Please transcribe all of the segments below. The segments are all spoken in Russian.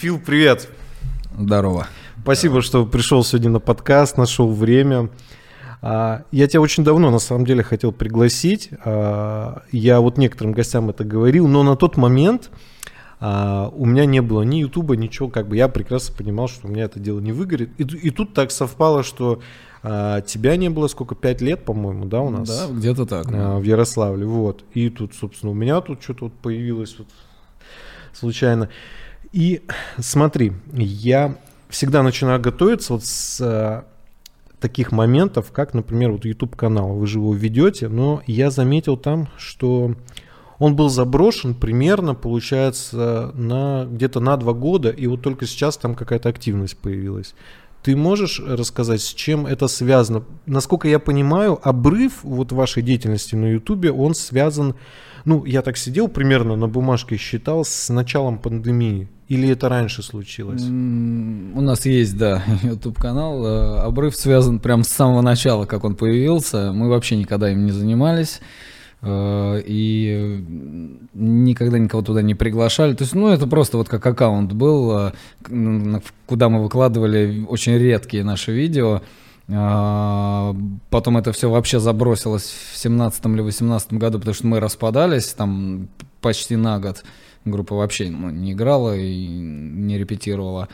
Фил, привет. Здорово. Спасибо, что пришел сегодня на подкаст, нашел время. А, я тебя очень давно, на самом деле, хотел пригласить. А, я вот некоторым гостям это говорил, но на тот момент а, у меня не было ни Ютуба, ничего, как бы я прекрасно понимал, что у меня это дело не выгорит. И, и тут так совпало, что тебя не было сколько, пять лет, по-моему, да, у нас? Да, где-то так. В Ярославле, вот. И тут, собственно, у меня тут что-то вот появилось вот случайно. И смотри, я всегда начинаю готовиться вот с э, таких моментов, как, например, вот YouTube канал. Вы же его ведете, но я заметил там, что он был заброшен примерно, получается, на где-то на два года, и вот только сейчас там какая-то активность появилась. Ты можешь рассказать, с чем это связано? Насколько я понимаю, обрыв вот вашей деятельности на YouTube, он связан, ну, я так сидел примерно на бумажке считал с началом пандемии. Или это раньше случилось? У нас есть, да, YouTube канал. Э, обрыв связан прям с самого начала, как он появился. Мы вообще никогда им не занимались. Э, и никогда никого туда не приглашали. То есть, ну, это просто вот как аккаунт был, э, куда мы выкладывали очень редкие наши видео. Потом это все вообще забросилось в 17 или 18 году, потому что мы распадались там почти на год группа вообще ну, не играла и не репетировала.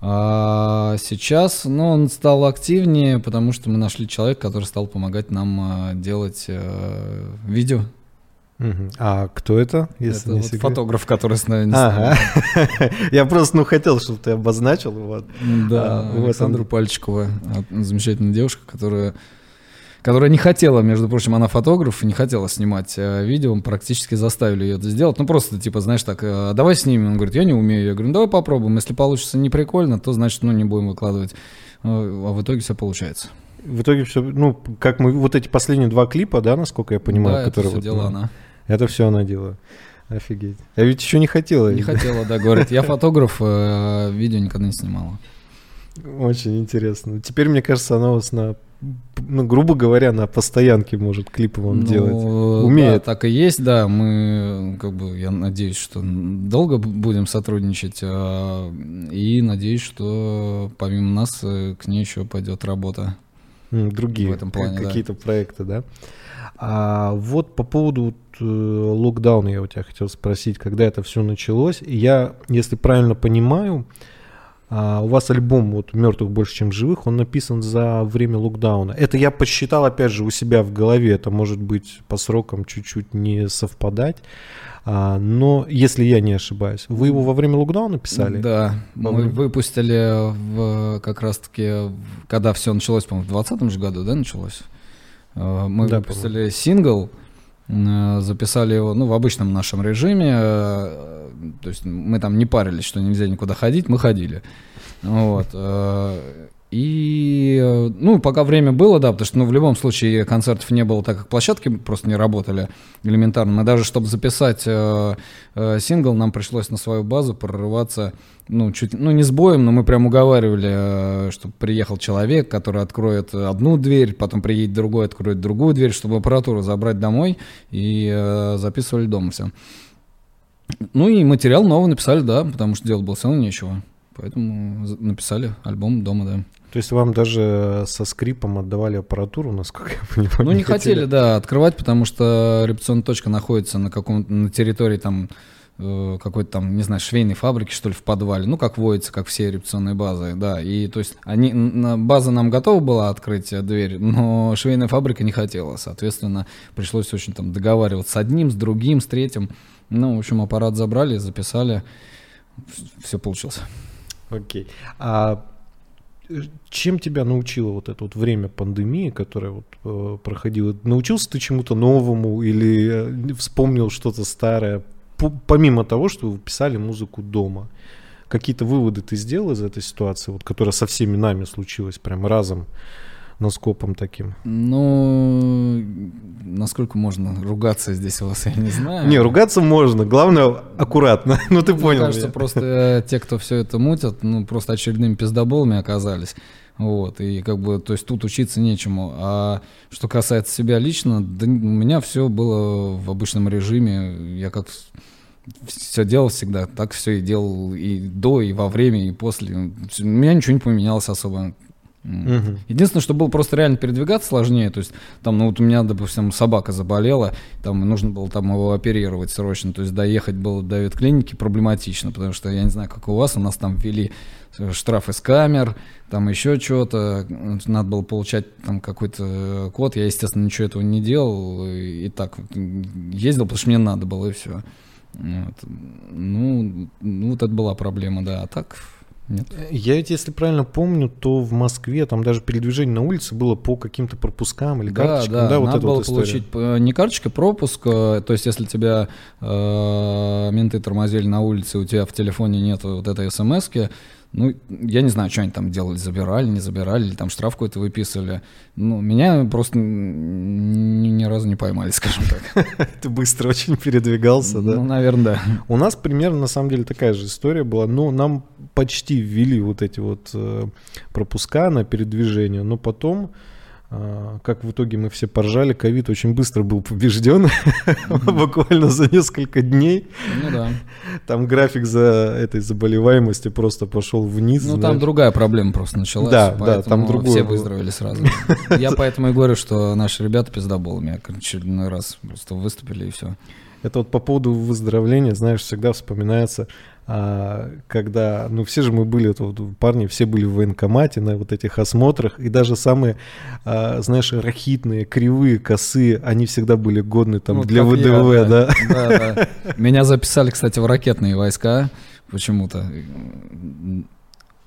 А сейчас, ну, он стал активнее, потому что мы нашли человека, который стал помогать нам а, делать а, видео. Угу. А кто это? Если это вот фотограф, который с нами. Ага. Я просто ну хотел, чтобы ты обозначил. Вот. Да, а, Александра вот Пальчикова, замечательная девушка, которая которая не хотела, между прочим, она фотограф, не хотела снимать э, видео, мы практически заставили ее это сделать. Ну, просто, типа, знаешь, так, э, давай снимем. Он говорит, я не умею. Я говорю, ну, давай попробуем. Если получится не прикольно, то, значит, ну, не будем выкладывать. Э, а в итоге все получается. В итоге все, ну, как мы, вот эти последние два клипа, да, насколько я понимаю, да, которые... это все вот, делала ну, она. Это все она делала. Офигеть. Я ведь еще не хотела. Не хотела, да, говорит. Я фотограф, видео никогда не снимала. Очень интересно. Теперь, мне кажется, она у вас на ну, грубо говоря, на постоянке может клипы вам ну, делать. Умеет. Да, так и есть, да. Мы, как бы, я надеюсь, что долго будем сотрудничать. А, и надеюсь, что помимо нас э, к ней еще пойдет работа. Другие в этом плане, какие-то да. проекты, да. А вот по поводу э, локдауна я у тебя хотел спросить, когда это все началось. Я, если правильно понимаю, а, у вас альбом вот «Мертвых больше, чем живых», он написан за время локдауна. Это я посчитал, опять же, у себя в голове. Это может быть по срокам чуть-чуть не совпадать. А, но, если я не ошибаюсь, вы его во время локдауна писали? Да, во мы время... выпустили в, как раз-таки, когда все началось, по-моему, в 2020 же году, да, началось? А, мы да, выпустили сингл, записали его ну, в обычном нашем режиме. Э, то есть мы там не парились, что нельзя никуда ходить, мы ходили. Вот. И, э, ну, пока время было, да, потому что, ну, в любом случае концертов не было, так как площадки просто не работали элементарно. Мы даже, чтобы записать э, э, сингл, нам пришлось на свою базу прорываться, ну, чуть, ну, не с боем, но мы прям уговаривали, э, чтобы приехал человек, который откроет одну дверь, потом приедет другой, откроет другую дверь, чтобы аппаратуру забрать домой и э, записывали дома все. Ну и материал новый написали, да, потому что делать было все равно нечего. Поэтому написали альбом дома, да. То есть вам даже со скрипом отдавали аппаратуру, насколько я понимаю? Ну, не, не хотели, хотели, да, открывать, потому что репетиционная точка находится на каком на территории там э, какой-то там, не знаю, швейной фабрики, что ли, в подвале. Ну, как водится, как все репетиционные базы, да. И то есть они, база нам готова была открыть дверь, но швейная фабрика не хотела. Соответственно, пришлось очень там договариваться с одним, с другим, с третьим. Ну, в общем, аппарат забрали, записали. Все получилось. Окей. А чем тебя научило вот это вот время пандемии, которое вот э, проходило? Научился ты чему-то новому или э, вспомнил что-то старое? П помимо того, что вы писали музыку дома, какие-то выводы ты сделал из этой ситуации, вот, которая со всеми нами случилась прям разом? Носкопом таким? Ну, насколько можно ругаться здесь у вас, я не знаю. Не, ругаться можно, главное аккуратно. ну ты понял. Мне кажется, просто э, те, кто все это мутят, ну просто очередными пиздоболами оказались. Вот, и как бы, то есть тут учиться нечему. А что касается себя лично, да у меня все было в обычном режиме. Я как все делал всегда, так все и делал и до, и во время, и после. У меня ничего не поменялось особо. Угу. Единственное, что было просто реально передвигаться сложнее. То есть, там, ну вот у меня, допустим, собака заболела, там нужно было там его оперировать срочно. То есть доехать было до ветклиники проблематично, потому что я не знаю, как у вас, у нас там ввели штраф из камер, там еще что-то, надо было получать там какой-то код, я, естественно, ничего этого не делал, и так ездил, потому что мне надо было, и все. Вот. Ну, ну, вот это была проблема, да, а так нет. Я ведь, если правильно помню, то в Москве там даже передвижение на улице было по каким-то пропускам или карточкам. Да, да, да вот надо было вот получить э, не карточка, пропуск. Э, то есть, если тебя э, менты тормозили на улице, у тебя в телефоне нет вот этой смс-ки, ну, я не знаю, что они там делали, забирали, не забирали, или там штраф какой-то выписывали. Ну, меня просто ни, ни разу не поймали, скажем так. Ты быстро очень передвигался, да? Ну, наверное, да. У нас примерно, на самом деле, такая же история была. Ну, нам почти ввели вот эти вот э, пропуска на передвижение, но потом как в итоге мы все поржали, ковид очень быстро был побежден, буквально за несколько дней. Ну да. Там график за этой заболеваемости просто пошел вниз. Ну там другая проблема просто началась. Да, да, там другое. Все выздоровели сразу. Я поэтому и говорю, что наши ребята пиздоболами очередной раз просто выступили и все. Это вот по поводу выздоровления, знаешь, всегда вспоминается а, когда, ну все же мы были, вот, парни все были в военкомате на вот этих осмотрах, и даже самые, а, знаешь, рахитные, кривые, косые, они всегда были годны там ну, для ВДВ, я, да. Да, да. Меня записали, кстати, в ракетные войска почему-то.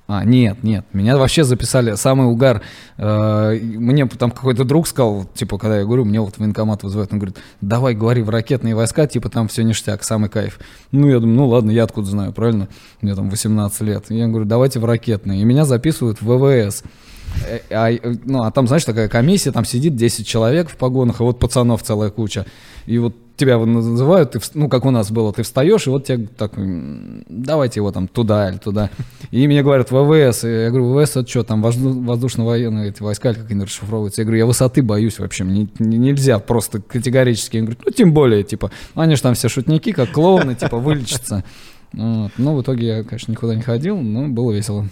А, нет, нет, меня вообще записали, самый угар. Э, мне там какой-то друг сказал, типа, когда я говорю, мне вот военкомат вызывает, он говорит, давай, говори в ракетные войска, типа, там все ништяк, самый кайф. Ну, я думаю, ну ладно, я откуда знаю, правильно? Мне там 18 лет. Я говорю, давайте в ракетные. И меня записывают в ВВС. Э, а, ну, а там, знаешь, такая комиссия, там сидит 10 человек в погонах, и вот пацанов целая куча. И вот тебя называют, ты, ну, как у нас было, ты встаешь, и вот тебе так, давайте его там туда или туда. И мне говорят, ВВС. И я говорю, ВВС это что, там воздушно-военные эти войска, как они расшифровываются? Я говорю, я высоты боюсь вообще, мне нельзя просто категорически. Я говорю, ну, тем более, типа, они же там все шутники, как клоуны, типа, вылечатся. Вот. Ну, в итоге я, конечно, никуда не ходил, но было весело.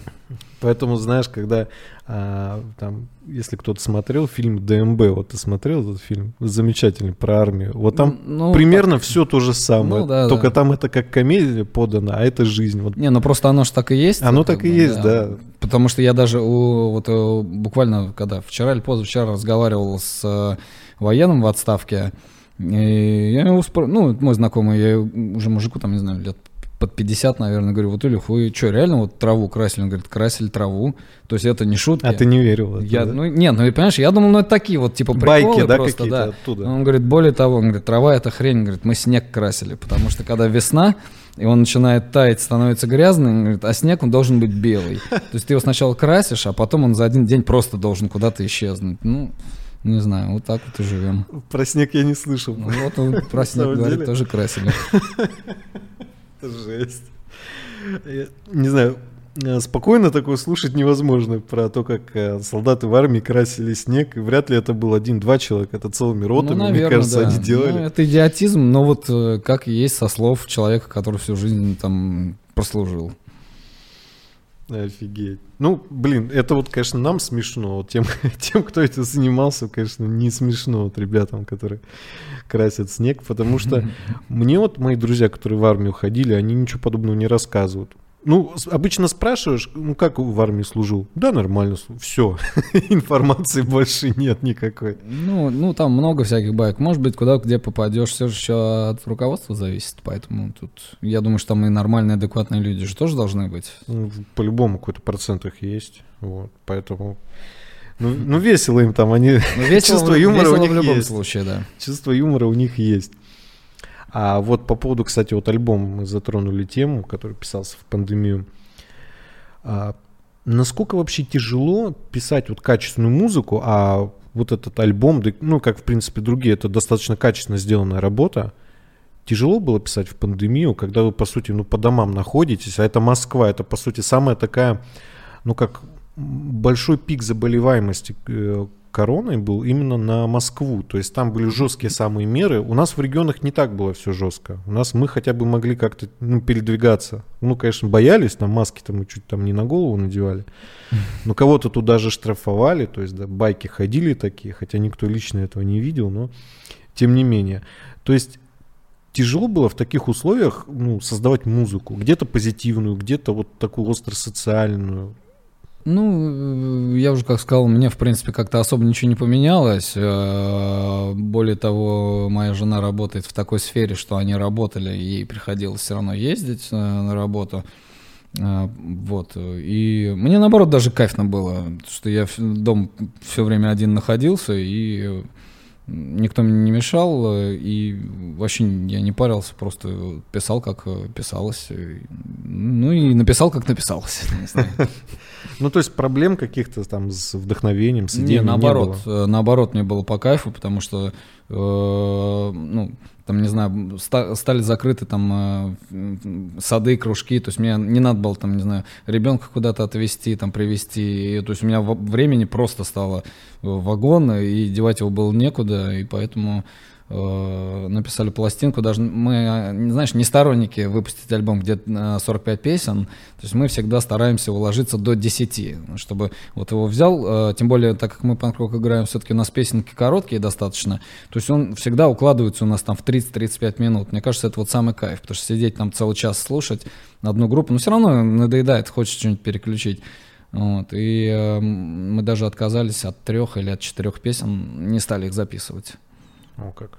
Поэтому, знаешь, когда а, там, если кто-то смотрел фильм ДМБ, вот ты смотрел этот фильм, замечательный про армию, вот там ну, примерно так... все то же самое, ну, да, только да. там это как комедия подана, а это жизнь. Вот. Не, ну просто оно же так и есть. Оно так и бы, есть, да. да. Потому что я даже у, вот э, буквально когда вчера или позавчера разговаривал с э, военным в отставке, и я его спор... ну, мой знакомый, я уже мужику там, не знаю, лет под 50, наверное, говорю, вот Илюх, вы что, реально вот траву красили? Он говорит, красили траву. То есть это не шутки. А ты не верил в это, я, да? Ну, нет, ну, понимаешь, я думал, ну, это такие вот, типа, приколы Байки, да, просто, да. оттуда? Он говорит, более того, он говорит, трава это хрень, говорит, мы снег красили, потому что когда весна, и он начинает таять, становится грязным, говорит, а снег, он должен быть белый. То есть ты его сначала красишь, а потом он за один день просто должен куда-то исчезнуть. Ну, не знаю, вот так вот и живем. Про снег я не слышал. Ну, вот он про снег говорит, тоже красили. Жесть. Не знаю, э, спокойно такое слушать невозможно про то, как э, солдаты в армии красили снег. И вряд ли это был один-два человека, это целыми ротами, ну, наверное, мне кажется, да. они делали. Ну, это идиотизм, но вот э, как есть со слов человека, который всю жизнь там прослужил. Офигеть. Ну, блин, это вот, конечно, нам смешно. Вот тем, тем, кто этим занимался, конечно, не смешно. Вот ребятам, которые красят снег. Потому что мне вот мои друзья, которые в армию ходили, они ничего подобного не рассказывают. Ну, обычно спрашиваешь, ну как в армии служил? Да, нормально, все. Информации больше нет никакой. Ну, ну, там много всяких байк. Может быть, куда где попадешь, все же еще от руководства зависит. Поэтому тут, я думаю, что там и нормальные, адекватные люди же тоже должны быть. Ну, по-любому какой-то процент их есть. Вот, поэтому... Ну, ну весело им там, они... Ну, весело, Чувство юмора весело у них в любом есть. случае, да. Чувство юмора у них есть. А вот по поводу, кстати, вот альбом мы затронули тему, который писался в пандемию. А, насколько вообще тяжело писать вот качественную музыку, а вот этот альбом, ну, как в принципе другие, это достаточно качественно сделанная работа. Тяжело было писать в пандемию, когда вы, по сути, ну, по домам находитесь, а это Москва, это, по сути, самая такая, ну, как большой пик заболеваемости, э, короной был именно на Москву. То есть там были жесткие самые меры. У нас в регионах не так было все жестко. У нас мы хотя бы могли как-то ну, передвигаться. Ну, конечно, боялись, там маски-то мы чуть там не на голову надевали. Но кого-то тут даже штрафовали, то есть да, байки ходили такие, хотя никто лично этого не видел, но тем не менее. То есть тяжело было в таких условиях ну, создавать музыку, где-то позитивную, где-то вот такую остро-социальную. Ну, я уже как сказал, мне, в принципе, как-то особо ничего не поменялось. Э, более того, моя жена работает в такой сфере, что они работали, ей приходилось все равно ездить э, на работу. Э, вот. И мне, наоборот, даже кайфно было, что я дом все время один находился, и никто мне не мешал, э, и вообще я не парился, просто писал, как э, писалось. Ну и написал, как написалось. Ну, то есть проблем каких-то там с вдохновением, с идеей не, наоборот, было? наоборот, мне было по кайфу, потому что, э, ну, там, не знаю, стали закрыты там сады, кружки, то есть мне не надо было там, не знаю, ребенка куда-то отвезти, там, привезти, то есть у меня времени просто стало вагон, и девать его было некуда, и поэтому э, написали пластинку. Даже мы, знаешь, не сторонники выпустить альбом, где 45 песен, то есть мы всегда стараемся уложиться до 10, чтобы вот его взял, э, тем более, так как мы панк-рок играем, все-таки у нас песенки короткие достаточно, то есть он всегда укладывается у нас там в 30-35 минут. Мне кажется, это вот самый кайф, потому что сидеть там целый час слушать одну группу, но все равно надоедает, хочется что-нибудь переключить. Вот, и э, мы даже отказались от трех или от четырех песен, не стали их записывать. О, как.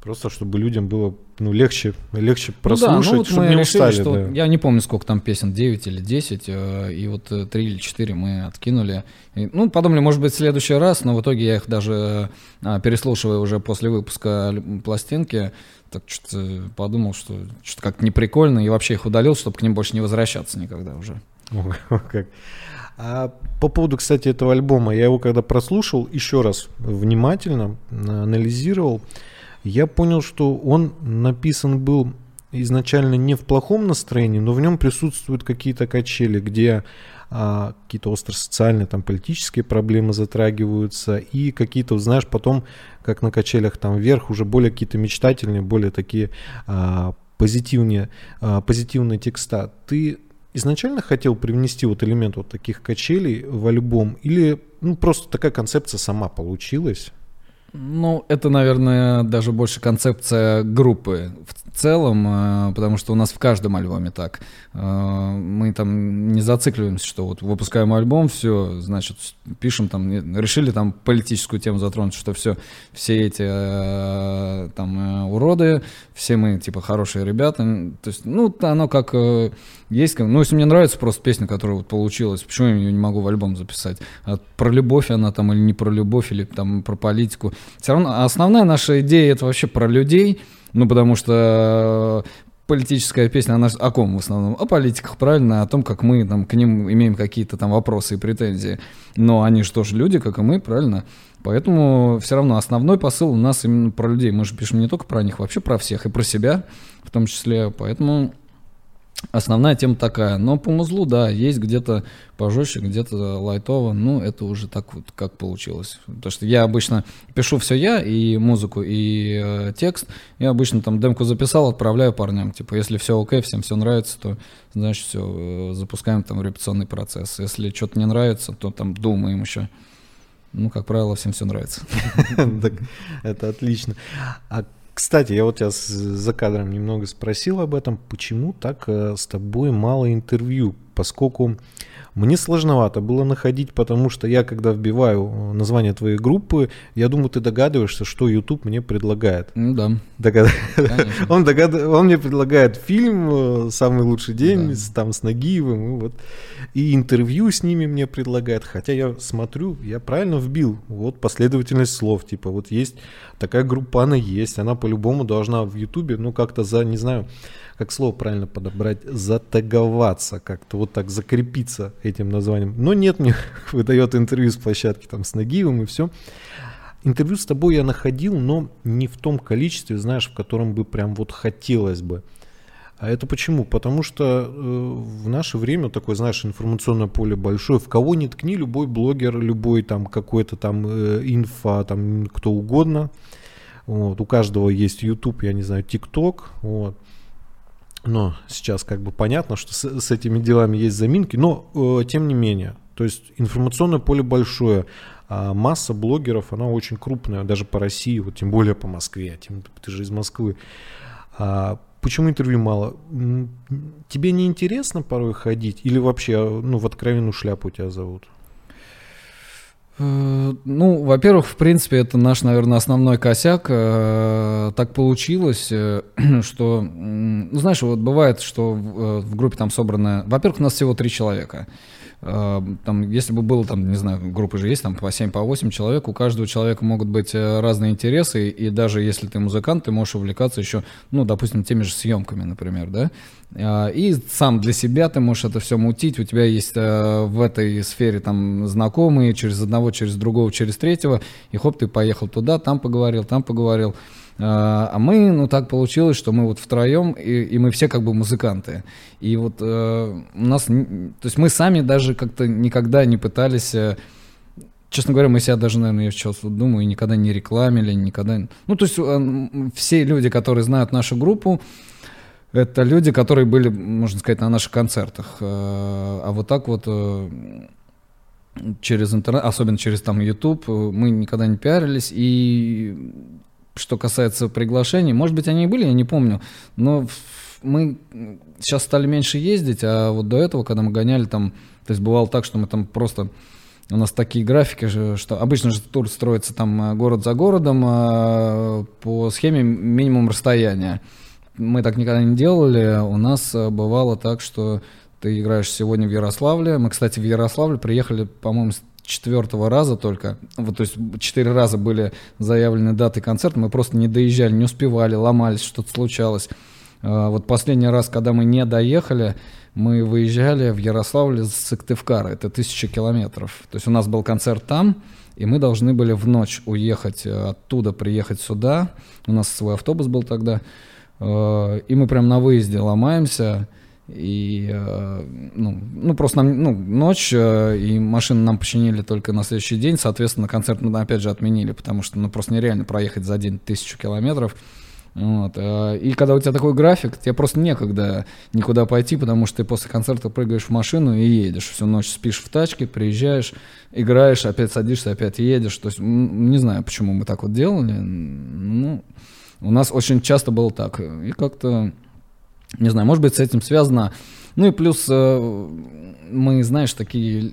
Просто чтобы людям было ну, легче, легче прослушать, ну да, ну, вот чтобы мы не решили, устали. Что, да. Я не помню, сколько там песен, 9 или 10, э, и вот 3 э, или 4 мы откинули. И, ну, подумали, может быть, в следующий раз, но в итоге я их даже э, переслушивая уже после выпуска пластинки, так что-то подумал, что что-то как-то неприкольно, и вообще их удалил, чтобы к ним больше не возвращаться никогда уже. как. А по поводу, кстати, этого альбома, я его когда прослушал еще раз внимательно, анализировал, я понял, что он написан был изначально не в плохом настроении, но в нем присутствуют какие-то качели, где а, какие-то остро-социальные, там, политические проблемы затрагиваются, и какие-то, знаешь, потом, как на качелях там вверх, уже более какие-то мечтательные, более такие а, позитивнее, а, позитивные текста. Ты изначально хотел привнести вот элемент вот таких качелей в альбом или ну, просто такая концепция сама получилась? Ну, это, наверное, даже больше концепция группы в целом, э, потому что у нас в каждом альбоме так. Э, мы там не зацикливаемся, что вот выпускаем альбом, все, значит, пишем там, решили там политическую тему затронуть, что все, все эти э, там уроды, все мы типа хорошие ребята. То есть, ну, оно как есть, ну, если мне нравится просто песня, которая вот получилась, почему я ее не могу в альбом записать? А про любовь она там или не про любовь, или там про политику. Все равно основная наша идея это вообще про людей, ну, потому что политическая песня, она о ком в основном? О политиках, правильно, о том, как мы там к ним имеем какие-то там вопросы и претензии. Но они же тоже люди, как и мы, правильно? Поэтому все равно основной посыл у нас именно про людей. Мы же пишем не только про них, вообще про всех и про себя в том числе. Поэтому Основная тема такая. Но по музлу, да, есть где-то пожестче, где-то лайтово. Ну, это уже так вот, как получилось. Потому что я обычно пишу все я, и музыку, и э, текст. Я обычно там демку записал, отправляю парням. Типа, если все окей, всем все нравится, то, значит, все, э, запускаем там репетиционный процесс. Если что-то не нравится, то там думаем еще. Ну, как правило, всем все нравится. Это отлично. А кстати, я вот тебя за кадром немного спросил об этом, почему так э, с тобой мало интервью, поскольку мне сложновато было находить, потому что я, когда вбиваю э, название твоей группы, я думаю, ты догадываешься, что YouTube мне предлагает. Ну да. Догад... Он, догад... Он мне предлагает фильм э, «Самый лучший день» да. с, там, с Нагиевым, и, вот. и интервью с ними мне предлагает. Хотя я смотрю, я правильно вбил, вот последовательность слов, типа вот есть такая группа, она есть, она по-любому должна в YouTube, ну как-то за, не знаю, как слово правильно подобрать, затаговаться, как-то вот так закрепиться этим названием. Но нет, мне выдает интервью с площадки там с Нагиевым и все. Интервью с тобой я находил, но не в том количестве, знаешь, в котором бы прям вот хотелось бы. А это почему? Потому что э, в наше время такое, знаешь, информационное поле большое. В кого не ткни, любой блогер, любой там какой-то там э, инфа, там кто угодно. Вот. У каждого есть YouTube, я не знаю, TikTok. Вот. Но сейчас как бы понятно, что с, с этими делами есть заминки. Но э, тем не менее, то есть информационное поле большое. А масса блогеров, она очень крупная, даже по России, вот тем более по Москве. Тем, ты же из Москвы. А Почему интервью мало? Тебе не интересно порой ходить? Или вообще ну, в откровенную шляпу тебя зовут? Э, ну, во-первых, в принципе, это наш, наверное, основной косяк. Э, так получилось, э, что, ну, знаешь, вот бывает, что в группе там собрано... Во-первых, у нас всего три человека. А, там, если бы было, там, не знаю, группы же есть, там по 7, по 8 человек, у каждого человека могут быть э, разные интересы, и даже если ты музыкант, ты можешь увлекаться еще, ну, допустим, теми же съемками, например, да, а, и сам для себя ты можешь это все мутить, у тебя есть э, в этой сфере там знакомые, через одного, через другого, через третьего, и хоп, ты поехал туда, там поговорил, там поговорил, а, а мы, ну так получилось, что мы вот втроем, и, и мы все как бы музыканты. И вот э, у нас, то есть мы сами даже как-то никогда не пытались... Э, честно говоря, мы себя даже, наверное, я сейчас вот думаю, никогда не рекламили, никогда... Ну, то есть э, все люди, которые знают нашу группу, это люди, которые были, можно сказать, на наших концертах. А вот так вот через интернет, особенно через там YouTube, мы никогда не пиарились, и что касается приглашений, может быть, они и были, я не помню, но мы сейчас стали меньше ездить, а вот до этого, когда мы гоняли там, то есть бывало так, что мы там просто у нас такие графики, что обычно же тур строится там э, город за городом а, по схеме минимум расстояния. Мы так никогда не делали. У нас э, бывало так, что ты играешь сегодня в Ярославле. Мы, кстати, в Ярославле приехали, по-моему, четвертого раза только, вот, то есть четыре раза были заявлены даты концерта, мы просто не доезжали, не успевали, ломались, что-то случалось. А, вот последний раз, когда мы не доехали, мы выезжали в Ярославле с Сыктывкара, это тысяча километров. То есть у нас был концерт там, и мы должны были в ночь уехать э, оттуда, приехать сюда. У нас свой автобус был тогда. Э, и мы прям на выезде ломаемся. И, э, ну, ну, просто нам, ну, ночь, э, и машину нам починили только на следующий день, соответственно, концерт мы, опять же, отменили, потому что, ну, просто нереально проехать за день тысячу километров. Вот. Э, и когда у тебя такой график, тебе просто некогда никуда пойти, потому что ты после концерта прыгаешь в машину и едешь. Всю ночь спишь в тачке, приезжаешь, играешь, опять садишься, опять едешь. То есть, не знаю, почему мы так вот делали. Ну, у нас очень часто было так. И как-то не знаю, может быть, с этим связано. Ну и плюс э, мы, знаешь, такие,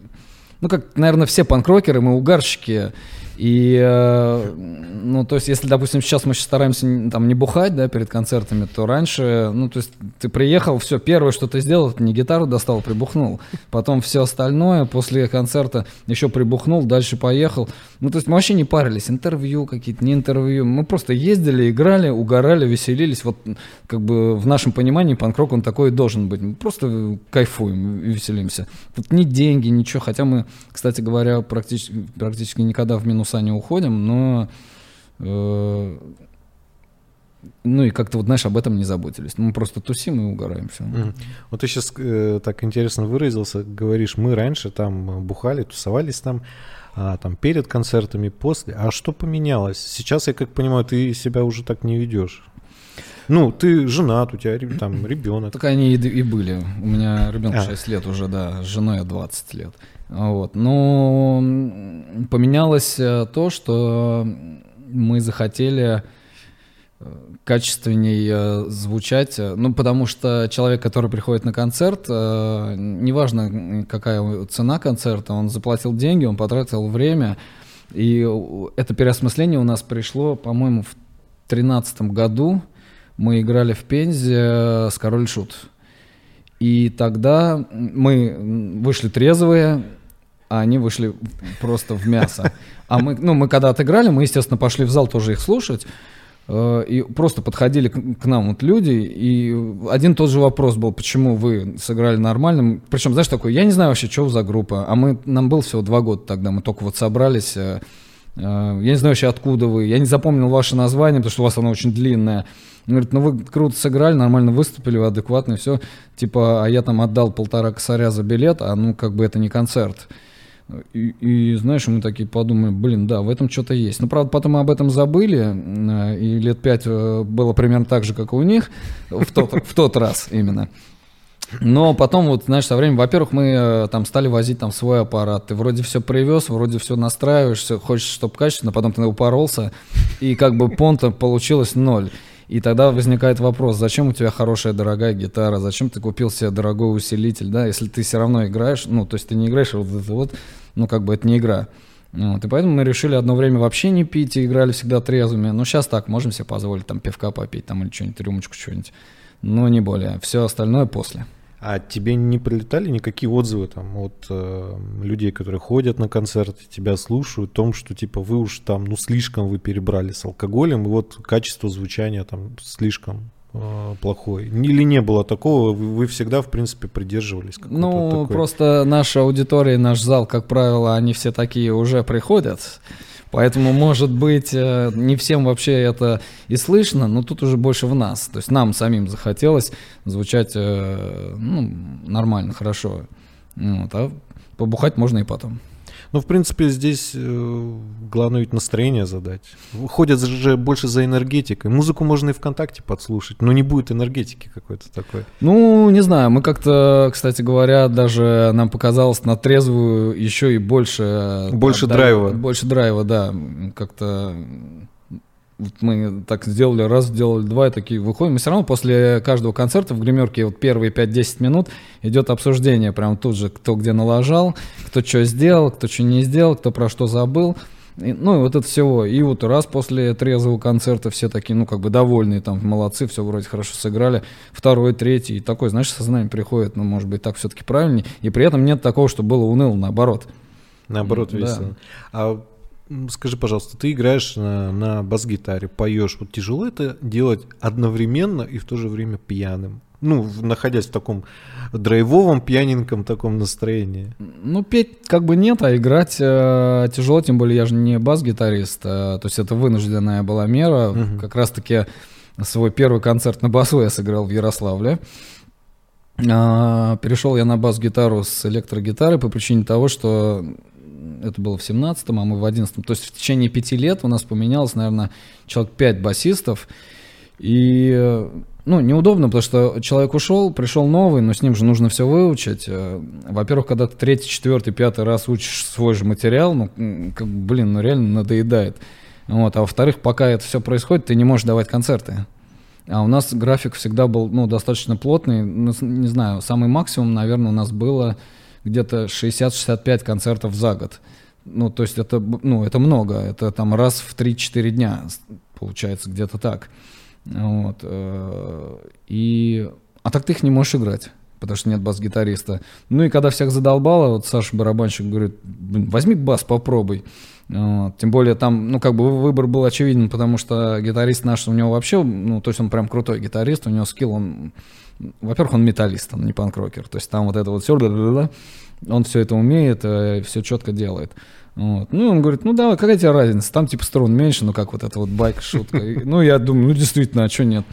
ну как, наверное, все панкрокеры, мы угарщики, и, э, ну, то есть, если, допустим, сейчас мы стараемся там не бухать, да, перед концертами, то раньше, ну, то есть, ты приехал, все, первое, что ты сделал, это не гитару достал, прибухнул. Потом все остальное, после концерта еще прибухнул, дальше поехал. Ну, то есть, мы вообще не парились, интервью какие-то, не интервью. Мы просто ездили, играли, угорали, веселились. Вот, как бы, в нашем понимании панкрок, он такой должен быть. Мы просто кайфуем и веселимся. Тут ни деньги, ничего. Хотя мы, кстати говоря, практически, практически никогда в минус минуса уходим, но э, ну и как-то вот, знаешь, об этом не заботились. Мы просто тусим и угораем, все. Mm. Вот ты сейчас э, так интересно выразился, говоришь, мы раньше там бухали, тусовались там, а, там перед концертами, после. А что поменялось? Сейчас, я как понимаю, ты себя уже так не ведешь. Ну, ты женат, у тебя там ребенок. Так они и, и были. У меня ребенок а. 6 лет уже, да, с женой 20 лет. Вот. Но поменялось э, то, что мы захотели э, качественней э, звучать. Ну, потому что человек, который приходит на концерт, неважно, какая цена концерта, он заплатил деньги, он потратил время. И это переосмысление у нас пришло, по-моему, в 2013 году. Мы играли в Пензе с Король Шут. И тогда мы вышли трезвые, а они вышли просто в мясо. А мы, ну, мы когда отыграли, мы, естественно, пошли в зал тоже их слушать. Э, и просто подходили к нам вот люди, и один тот же вопрос был, почему вы сыграли нормально. Причем, знаешь, такой, я не знаю вообще, что за группа. А мы, нам было всего два года тогда, мы только вот собрались. Э, я не знаю вообще, откуда вы, я не запомнил ваше название, потому что у вас оно очень длинное. Он говорит, ну вы круто сыграли, нормально выступили, вы адекватно, все. Типа, а я там отдал полтора косаря за билет, а ну как бы это не концерт. И, и знаешь, мы такие подумали, блин, да, в этом что-то есть. Но, правда, потом мы об этом забыли, и лет пять э, было примерно так же, как и у них, в тот, в тот раз именно. Но потом, вот, знаешь, со временем, во-первых, мы э, там стали возить там свой аппарат. Ты вроде все привез, вроде все настраиваешься, хочешь, чтобы качественно, потом ты упоролся, и как бы понта получилось ноль. И тогда возникает вопрос, зачем у тебя хорошая дорогая гитара, зачем ты купил себе дорогой усилитель, да, если ты все равно играешь, ну, то есть ты не играешь вот это вот, ну, как бы это не игра. Вот, и поэтому мы решили одно время вообще не пить и играли всегда трезвыми. Но сейчас так, можем себе позволить там пивка попить там или что-нибудь, рюмочку что-нибудь. Но не более. Все остальное после. А тебе не прилетали никакие отзывы там от э, людей, которые ходят на концерты, тебя слушают, о том, что типа вы уж там, ну слишком вы перебрали с алкоголем, и вот качество звучания там слишком э, плохое. Или не было такого, вы, вы всегда, в принципе, придерживались? Ну, такой... просто наша аудитория, наш зал, как правило, они все такие уже приходят. Поэтому, может быть, э, не всем вообще это и слышно, но тут уже больше в нас. То есть нам самим захотелось звучать э, ну, нормально, хорошо. Вот, а побухать можно и потом. Ну, в принципе, здесь э, главное ведь настроение задать. Ходят же больше за энергетикой. Музыку можно и ВКонтакте подслушать, но не будет энергетики какой-то такой. Ну, не знаю, мы как-то, кстати говоря, даже нам показалось на трезвую еще и больше... Больше да, драйва. Больше драйва, да. Как-то мы так сделали, раз сделали, два, и такие выходим. Мы все равно после каждого концерта в гримерке вот первые 5-10 минут идет обсуждение, прям тут же, кто где налажал, кто что сделал, кто что не сделал, кто про что забыл. И, ну и вот это всего. И вот раз после трезвого концерта все такие, ну как бы довольные, там молодцы, все вроде хорошо сыграли. Второй, третий, и такой, знаешь, сознание приходит, ну может быть так все-таки правильнее. И при этом нет такого, что было уныло, наоборот. Наоборот, весело. Да. А Скажи, пожалуйста, ты играешь на, на бас-гитаре, поешь. Вот тяжело это делать одновременно и в то же время пьяным? Ну, находясь в таком драйвовом, пьяненьком таком настроении. Ну, петь как бы нет, а играть э, тяжело, тем более я же не бас-гитарист. Э, то есть это вынужденная была мера. Угу. Как раз-таки свой первый концерт на басу я сыграл в Ярославле. Э, перешел я на бас-гитару с электрогитары по причине того, что это было в 17-м, а мы в 11-м. То есть в течение пяти лет у нас поменялось, наверное, человек пять басистов. И, ну, неудобно, потому что человек ушел, пришел новый, но с ним же нужно все выучить. Э, во-первых, когда ты третий, четвертый, пятый раз учишь свой же материал, ну, как, блин, ну реально надоедает. Вот. А во-вторых, пока это все происходит, ты не можешь давать концерты. А у нас график всегда был, ну, достаточно плотный. Не знаю, самый максимум, наверное, у нас было где-то 60-65 концертов за год. Ну, то есть это, ну, это много, это там раз в 3-4 дня, получается, где-то так. Вот. Э, и... А так ты их не можешь играть, потому что нет бас-гитариста. Ну и когда всех задолбало, вот Саша барабанщик говорит, возьми бас, попробуй. Вот. Тем более там, ну, как бы выбор был очевиден, потому что гитарист наш, у него вообще, ну, то есть он прям крутой гитарист, у него скилл, он во-первых, он металлист, он не панк-рокер. То есть там вот это вот все, он все это умеет, э, все четко делает. Вот. Ну, он говорит, ну да, какая тебе разница, там типа струн меньше, ну как вот эта вот байк-шутка. Ну, я думаю, ну действительно, а что нет?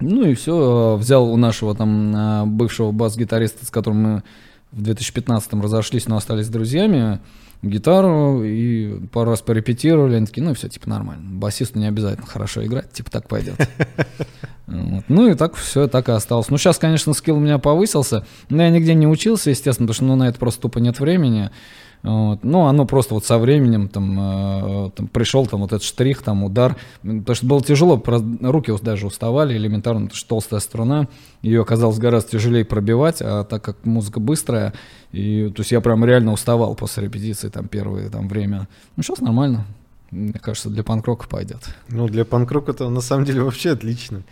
Ну и все, взял у нашего там э, бывшего бас-гитариста, с которым мы в 2015 разошлись, но остались друзьями, гитару и пару раз порепетировали, они такие, ну все, типа нормально. Басисту не обязательно хорошо играть, типа так пойдет. Вот. Ну и так все так и осталось. Ну сейчас, конечно, скилл у меня повысился, но я нигде не учился, естественно, потому что ну, на это просто тупо нет времени. Вот. Ну, оно просто вот со временем там, э, там пришел там вот этот штрих, там удар. Потому что было тяжело, руки даже уставали элементарно, потому что толстая струна, ее оказалось гораздо тяжелее пробивать, а так как музыка быстрая, и, то есть я прям реально уставал после репетиции там первое там, время. Ну, сейчас нормально. Мне кажется, для панк-рока пойдет. Ну, для панк-рока это на самом деле вообще отлично.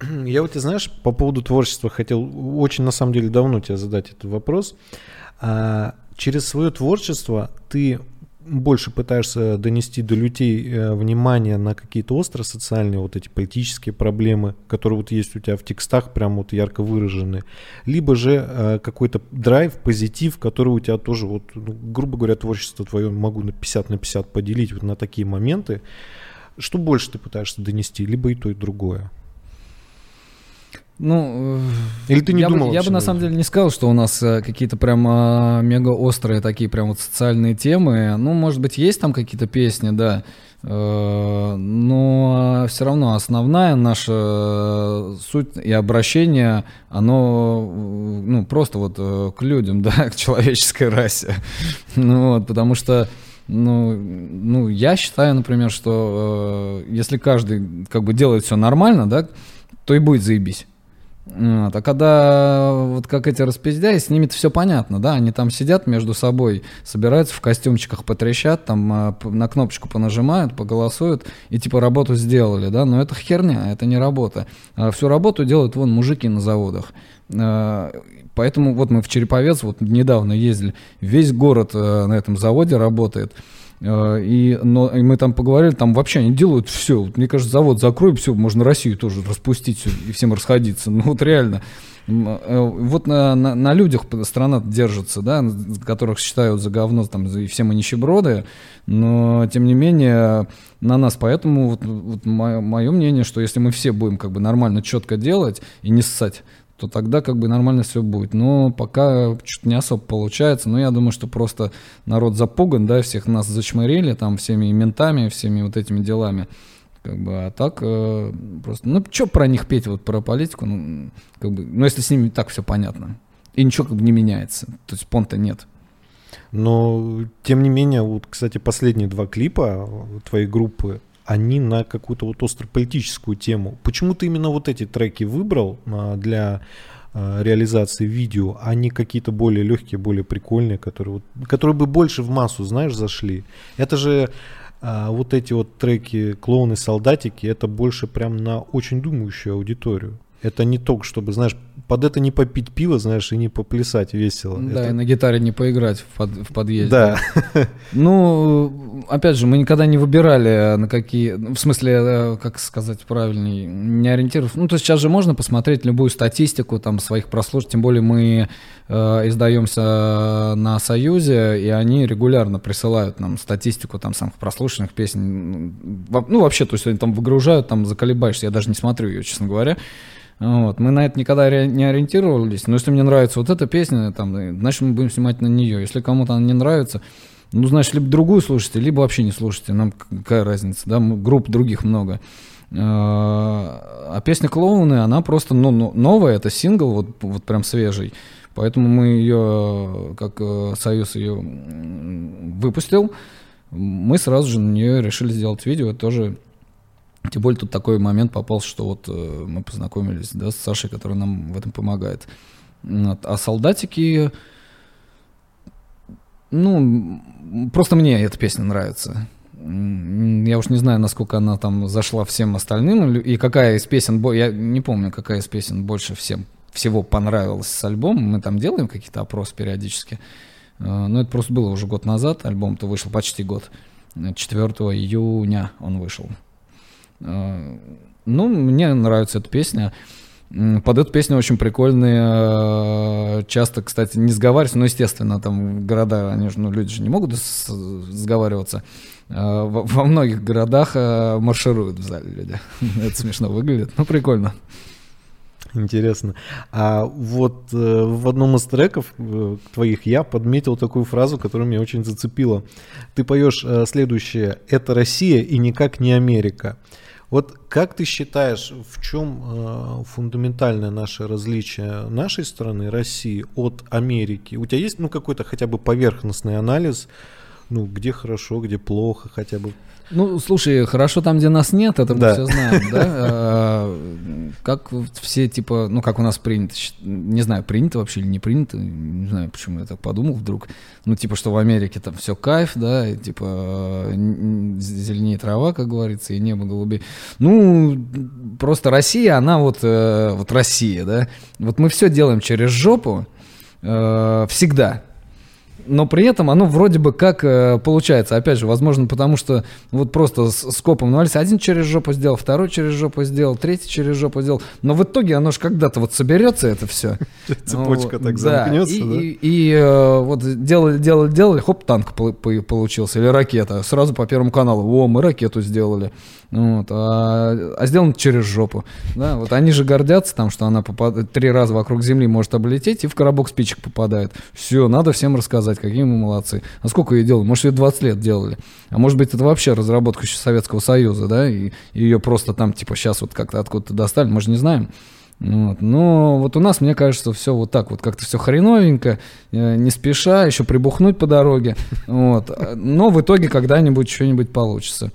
Я вот, ты знаешь, по поводу творчества хотел очень, на самом деле, давно тебе задать этот вопрос. А, через свое творчество ты больше пытаешься донести до людей э, внимание на какие-то остро-социальные вот эти политические проблемы, которые вот есть у тебя в текстах, прям вот ярко выражены, либо же э, какой-то драйв, позитив, который у тебя тоже, вот, ну, грубо говоря, творчество твое могу на 50 на 50 поделить вот на такие моменты. Что больше ты пытаешься донести, либо и то, и другое? Ну, э, или ты не я думал? Бы, я бы на самом деле не сказал, что у нас э, какие-то прям э, мега острые такие прям вот социальные темы. Ну, может быть, есть там какие-то песни, да. Но все равно основная наша суть и обращение, оно ну, просто вот к людям, да, к человеческой расе. Ну, вот, потому что ну, ну, я считаю, например, что э, если каждый как бы делает все нормально, да, то и будет заебись. Вот. А когда вот как эти распиздяи, с ними-то все понятно, да, они там сидят между собой, собираются в костюмчиках, потрещат, там а, на кнопочку понажимают, поголосуют и типа работу сделали, да, но это херня, это не работа. А всю работу делают вон мужики на заводах. А, поэтому вот мы в Череповец вот недавно ездили, весь город а, на этом заводе работает. Э, и, но, и мы там поговорили, там вообще они делают все. Мне кажется, завод закрой, все, можно Россию тоже распустить все, и всем расходиться. Ну вот реально. Э, вот на, на, на людях страна держится, да, которых считают за говно, там, и все мы нищеброды, но, тем не менее, на нас. Поэтому вот, вот мое мнение, что если мы все будем как бы нормально, четко делать и не ссать, то тогда как бы нормально все будет. Но пока что-то не особо получается. Но я думаю, что просто народ запуган, да, всех нас зачмырили там всеми ментами, всеми вот этими делами. Как бы, а так э, просто, ну, что про них петь, вот про политику, ну, как бы, ну, если с ними так все понятно. И ничего как бы не меняется. То есть понта нет. Но, тем не менее, вот, кстати, последние два клипа твоей группы, они на какую-то вот острополитическую тему. Почему ты именно вот эти треки выбрал а, для а, реализации видео, а не какие-то более легкие, более прикольные, которые, вот, которые бы больше в массу, знаешь, зашли? Это же а, вот эти вот треки «Клоуны-солдатики», это больше прям на очень думающую аудиторию. Это не только, чтобы, знаешь, под это не попить пиво, знаешь, и не поплясать весело. Да, это... и на гитаре не поиграть в, под, в подъезде. Да. Ну, опять же, мы никогда не выбирали на какие... В смысле, э, как сказать правильнее, не ориентировав... Ну, то есть сейчас же можно посмотреть любую статистику там своих прослушиваний, тем более мы э, издаемся на Союзе, и они регулярно присылают нам статистику там самых прослушанных песен. Ну, вообще, то есть они там выгружают, там заколебаешься, я даже не смотрю ее, честно говоря. Вот. Мы на это никогда не ориентировались, но если мне нравится вот эта песня, там, значит, мы будем снимать на нее. Если кому-то она не нравится, ну, значит, либо другую слушайте, либо вообще не слушайте. Нам какая разница, да, групп других много. А, а песня «Клоуны», она просто ну, новая, это сингл, вот, вот прям свежий. Поэтому мы ее, как э, Союз ее выпустил, мы сразу же на нее решили сделать видео. Это тоже тем более тут такой момент попался, что вот э, мы познакомились да, с Сашей, который нам в этом помогает. Вот. А солдатики, ну, просто мне эта песня нравится. Я уж не знаю, насколько она там зашла всем остальным, и какая из песен, я не помню, какая из песен больше всем всего понравилась с альбомом. Мы там делаем какие-то опросы периодически. Э, но это просто было уже год назад. Альбом-то вышел почти год. 4 июня он вышел. Э, ну, мне нравится эта песня. Под эту песню очень прикольные, э, часто, кстати, не сговариваются, но, естественно, там города, они же, ну, люди же не могут сговариваться. Э, во многих городах маршируют в зале люди. Это смешно выглядит, но прикольно. Интересно. А вот в одном из треков твоих я подметил такую фразу, которая меня очень зацепила. Ты поешь следующее: "Это Россия и никак не Америка". Вот как ты считаешь, в чем э, фундаментальное наше различие нашей страны, России, от Америки? У тебя есть ну, какой-то хотя бы поверхностный анализ, ну, где хорошо, где плохо, хотя бы ну, слушай, хорошо там, где нас нет, это мы да. все знаем, да? А, как все, типа, ну, как у нас принято, не знаю, принято вообще или не принято, не знаю, почему я так подумал вдруг, ну, типа, что в Америке там все кайф, да, и, типа, зеленее трава, как говорится, и небо голубее. Ну, просто Россия, она вот, э, вот Россия, да, вот мы все делаем через жопу, э, всегда, но при этом оно вроде бы как э, получается. Опять же, возможно, потому что вот просто с, с копом навались. Один через жопу сделал, второй через жопу сделал, третий через жопу сделал. Но в итоге оно же когда-то вот соберется это все. Цепочка так замкнется, да? И э, вот делали, делали, делали, хоп, танк получился или ракета. Сразу по Первому каналу. О, мы ракету сделали. Вот, а, а сделан через жопу. Да, вот они же гордятся там, что она попад... три раза вокруг Земли может облететь и в коробок спичек попадает. Все, надо всем рассказать, какие мы молодцы. А сколько ее делали? Может, ее 20 лет делали. А может быть, это вообще разработка еще Советского Союза, да, и, и ее просто там, типа, сейчас вот как-то откуда-то достали, мы же не знаем. Вот. Но вот у нас, мне кажется, все вот так вот, как-то все хреновенько, э, не спеша, еще прибухнуть по дороге. Вот. Но в итоге когда-нибудь что-нибудь получится.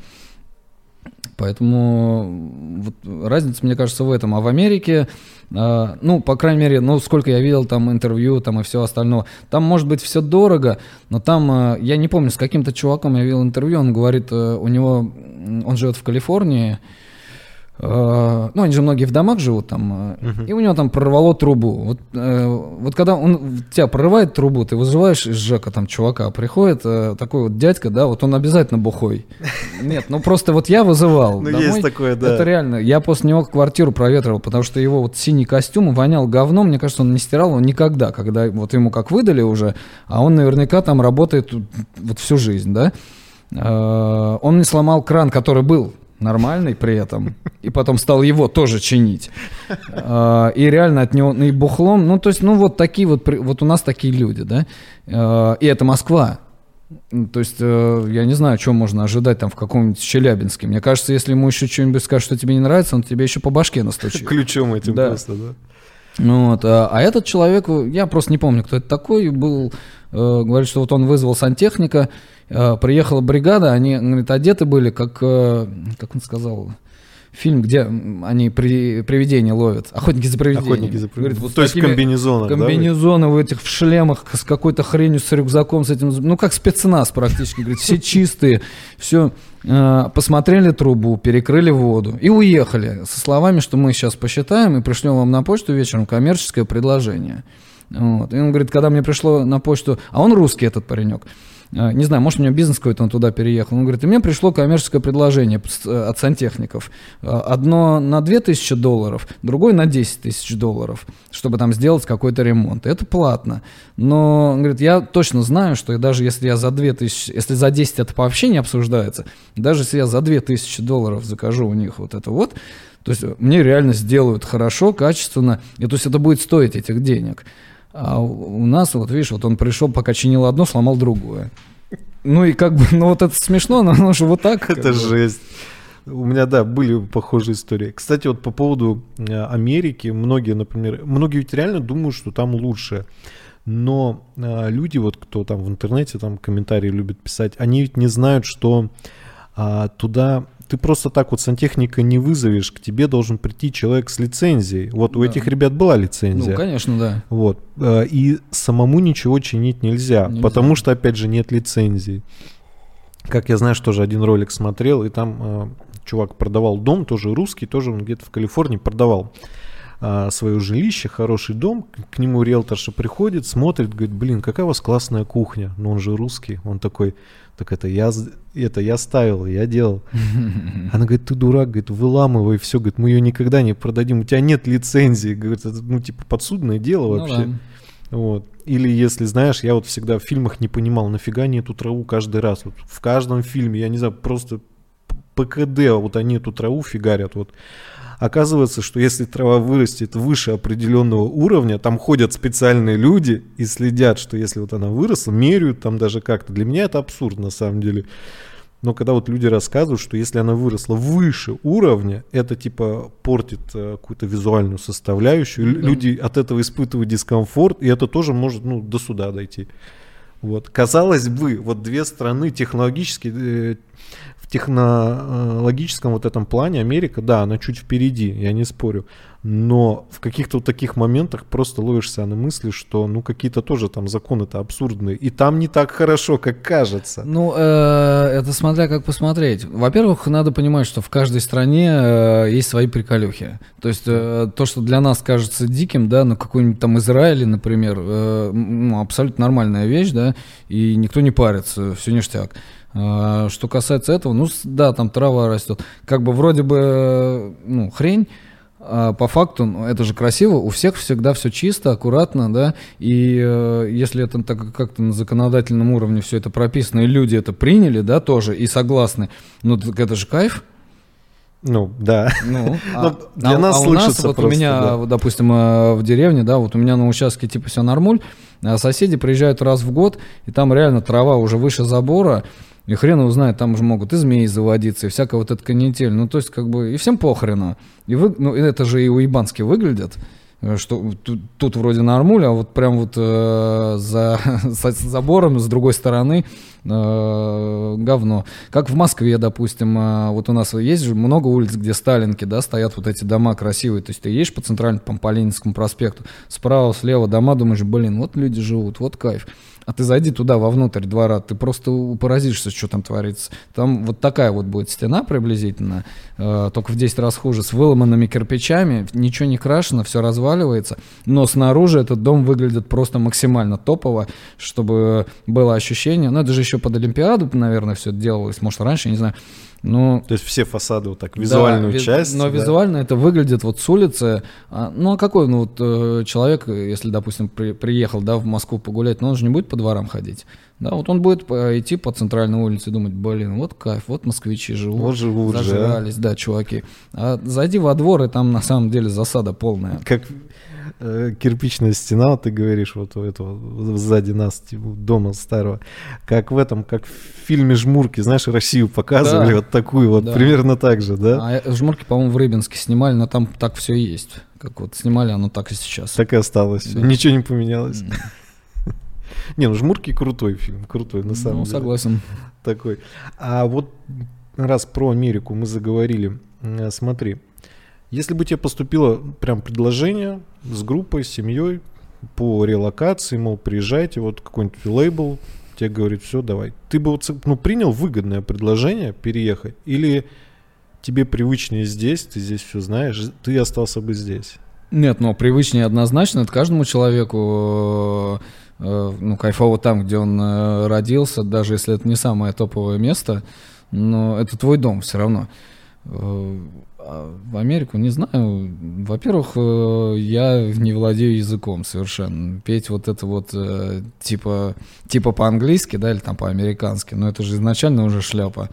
Поэтому вот разница, мне кажется, в этом. А в Америке, э, ну, по крайней мере, ну, сколько я видел там интервью там и все остальное, там может быть все дорого, но там, э, я не помню, с каким-то чуваком я видел интервью, он говорит, э, у него, он живет в Калифорнии, Э, ну, они же многие в домах живут там, uh-huh. и у него там прорвало трубу. Вот, э, вот когда он тебя прорывает трубу, ты вызываешь из ЖЭКа там чувака, приходит э, такой вот дядька, да, вот он обязательно бухой. Нет, ну просто вот я вызывал. Ну, есть такое, да. Это реально. Я после него квартиру проветривал, потому что его вот синий костюм вонял говном. Мне кажется, он не стирал его никогда, когда вот ему как выдали уже, а он наверняка там работает вот всю жизнь, да. Он не сломал кран, который был нормальный при этом, и потом стал его тоже чинить. А, и реально от него, ну и бухлом, ну то есть, ну вот такие вот, вот у нас такие люди, да, а, и это Москва. То есть, э, я не знаю, что можно ожидать там в каком-нибудь Челябинске. Мне кажется, если ему еще что-нибудь скажет, что тебе не нравится, он тебе еще по башке настучит. Ключом этим да. просто, да. Ну вот, а, а этот человек, я просто не помню, кто это такой, был, э, говорит, что вот он вызвал сантехника, Э, приехала бригада, они, говорит, одеты были, как, э, как он сказал, фильм, где они при, привидения ловят. Охотники за привидениями. Охотники за привидениями. Вот То есть комбинезоны, Комбинезоны да? в этих в шлемах с какой-то хренью, с рюкзаком, с этим, ну как спецназ практически. Говорит, все чистые, все. Э, посмотрели трубу, перекрыли воду и уехали со словами, что мы сейчас посчитаем и пришлем вам на почту вечером коммерческое предложение. Вот. И он говорит, когда мне пришло на почту, а он русский этот паренек, не знаю, может, у него бизнес какой-то, он туда переехал. Он говорит, и мне пришло коммерческое предложение э, от сантехников. А, одно на 2000 долларов, другое на 10 тысяч долларов, чтобы там сделать какой-то ремонт. Это платно. Но, он говорит, я точно знаю, что даже если я за 2000, если за 10 это вообще не обсуждается, даже если я за 2000 долларов закажу у них вот это вот, то есть мне реально сделают хорошо, качественно, и то есть это будет стоить этих денег. А у нас, вот видишь, вот он пришел, пока чинил одно, сломал другое. Ну и как бы, ну вот это смешно, но оно же вот так. Это жесть. У меня, да, были похожие истории. Кстати, вот по поводу э, Америки, многие, например, многие ведь реально думают, что там лучше. Но а, люди, вот кто там в интернете, там комментарии любят писать, они ведь не знают, что а, туда ты просто так вот сантехника не вызовешь, к тебе должен прийти человек с лицензией. Вот да. у этих ребят была лицензия. Ну, конечно, да. Вот. Э, и самому ничего чинить нельзя, нельзя, потому что, опять же, нет лицензии. Как я знаю, что тоже один ролик смотрел, и там э, чувак продавал дом, тоже русский, тоже он где-то в Калифорнии продавал э, свое жилище, хороший дом, к нему риэлторша приходит, смотрит, говорит, блин, какая у вас классная кухня, но он же русский, он такой, так это я, это я ставил, я делал. Она говорит, ты дурак, говорит, выламывай все, говорит, мы ее никогда не продадим, у тебя нет лицензии, говорит, это, ну, типа, подсудное дело ну вообще. Ну, да. Вот. Или если, знаешь, я вот всегда в фильмах не понимал, нафига они эту траву каждый раз, вот в каждом фильме, я не знаю, просто ПКД, вот они эту траву фигарят, вот. Оказывается, что если трава вырастет выше определенного уровня, там ходят специальные люди и следят, что если вот она выросла, меряют там даже как-то. Для меня это абсурд на самом деле. Но когда вот люди рассказывают, что если она выросла выше уровня, это типа портит э, какую-то визуальную составляющую, mm-hmm. люди от этого испытывают дискомфорт, и это тоже может ну, до суда дойти. Вот. Казалось бы, вот две страны технологически, э, технологическом вот этом плане Америка, да, она чуть впереди, я не спорю но в каких-то вот таких моментах просто ловишься на мысли, что ну какие-то тоже там законы-то абсурдные, и там не так хорошо, как кажется. Ну, э, это смотря как посмотреть. Во-первых, надо понимать, что в каждой стране э, есть свои приколюхи. То есть э, то, что для нас кажется диким, да, ну какой-нибудь там Израиле, например, ну, абсолютно нормальная вещь, да, и никто не парится, все ништяк. Э, что касается этого, ну да, там трава растет. Как бы вроде бы, э, ну, хрень, а по факту, ну, это же красиво, у всех всегда все чисто, аккуратно, да, и э, если это так как-то на законодательном уровне все это прописано, и люди это приняли, да, тоже, и согласны, ну, так это же кайф. Ну, да. Ну, а, ну, для а, нас а у нас, вот просто, у меня, да. вот, допустим, э, в деревне, да, вот у меня на участке типа все нормуль, а соседи приезжают раз в год, и там реально трава уже выше забора, и хрен его знает, там уже могут и змеи заводиться, и всякая вот эта канитель. Ну, то есть, как бы, и всем похрену. И вы, ну, это же и уебански выглядит э, что тут, тут вроде нормуль, а вот прям вот э, за, за забором с другой стороны э, говно. Как в Москве, допустим, э, вот у нас есть же много улиц, где сталинки, да, стоят вот эти дома красивые, то есть ты едешь по центральному, по Ленинскому проспекту, справа, слева дома, думаешь, блин, вот люди живут, вот кайф. А ты зайди туда, вовнутрь двора, ты просто поразишься, что там творится. Там вот такая вот будет стена приблизительно, э, только в 10 раз хуже, с выломанными кирпичами, ничего не крашено, все разваливается, но снаружи этот дом выглядит просто максимально топово, чтобы было ощущение, ну это же еще под Олимпиаду, наверное, все делалось, может раньше, не знаю, ну, То есть все фасады вот так, визуальную да, часть. Но да. визуально это выглядит вот с улицы. А, ну а какой ну, вот, э, человек, если, допустим, при, приехал да, в Москву погулять, но он же не будет по дворам ходить. Да, вот он будет идти по центральной улице и думать, блин, вот кайф, вот москвичи живут. Вот живут зажрались, же, а? да, чуваки. А зайди во двор, и там на самом деле засада полная. Как Э, кирпичная стена, ты говоришь, вот у этого сзади нас, типа, дома старого, как в этом, как в фильме «Жмурки», знаешь, Россию показывали, да. вот такую вот, да. примерно так же, да? А э, «Жмурки», по-моему, в Рыбинске снимали, но там так все и есть. Как вот снимали, оно так и сейчас. Так и осталось, да. ничего не поменялось. Mm. Не, ну «Жмурки» крутой фильм, крутой, на самом ну, деле. согласен. Такой. А вот раз про Америку мы заговорили, э, смотри, если бы тебе поступило прям предложение с группой, с семьей по релокации, мол, приезжайте, вот какой-нибудь лейбл тебе говорит, все, давай. Ты бы вот, ну, принял выгодное предложение переехать или тебе привычнее здесь, ты здесь все знаешь, ты остался бы здесь? Нет, но привычнее однозначно, это каждому человеку э, э, ну, кайфово там, где он э, родился, даже если это не самое топовое место, но это твой дом все равно. А в Америку, не знаю. Во-первых, э, я не владею языком совершенно. Петь вот это вот э, типа, типа по-английски, да, или там по-американски, но это же изначально уже шляпа.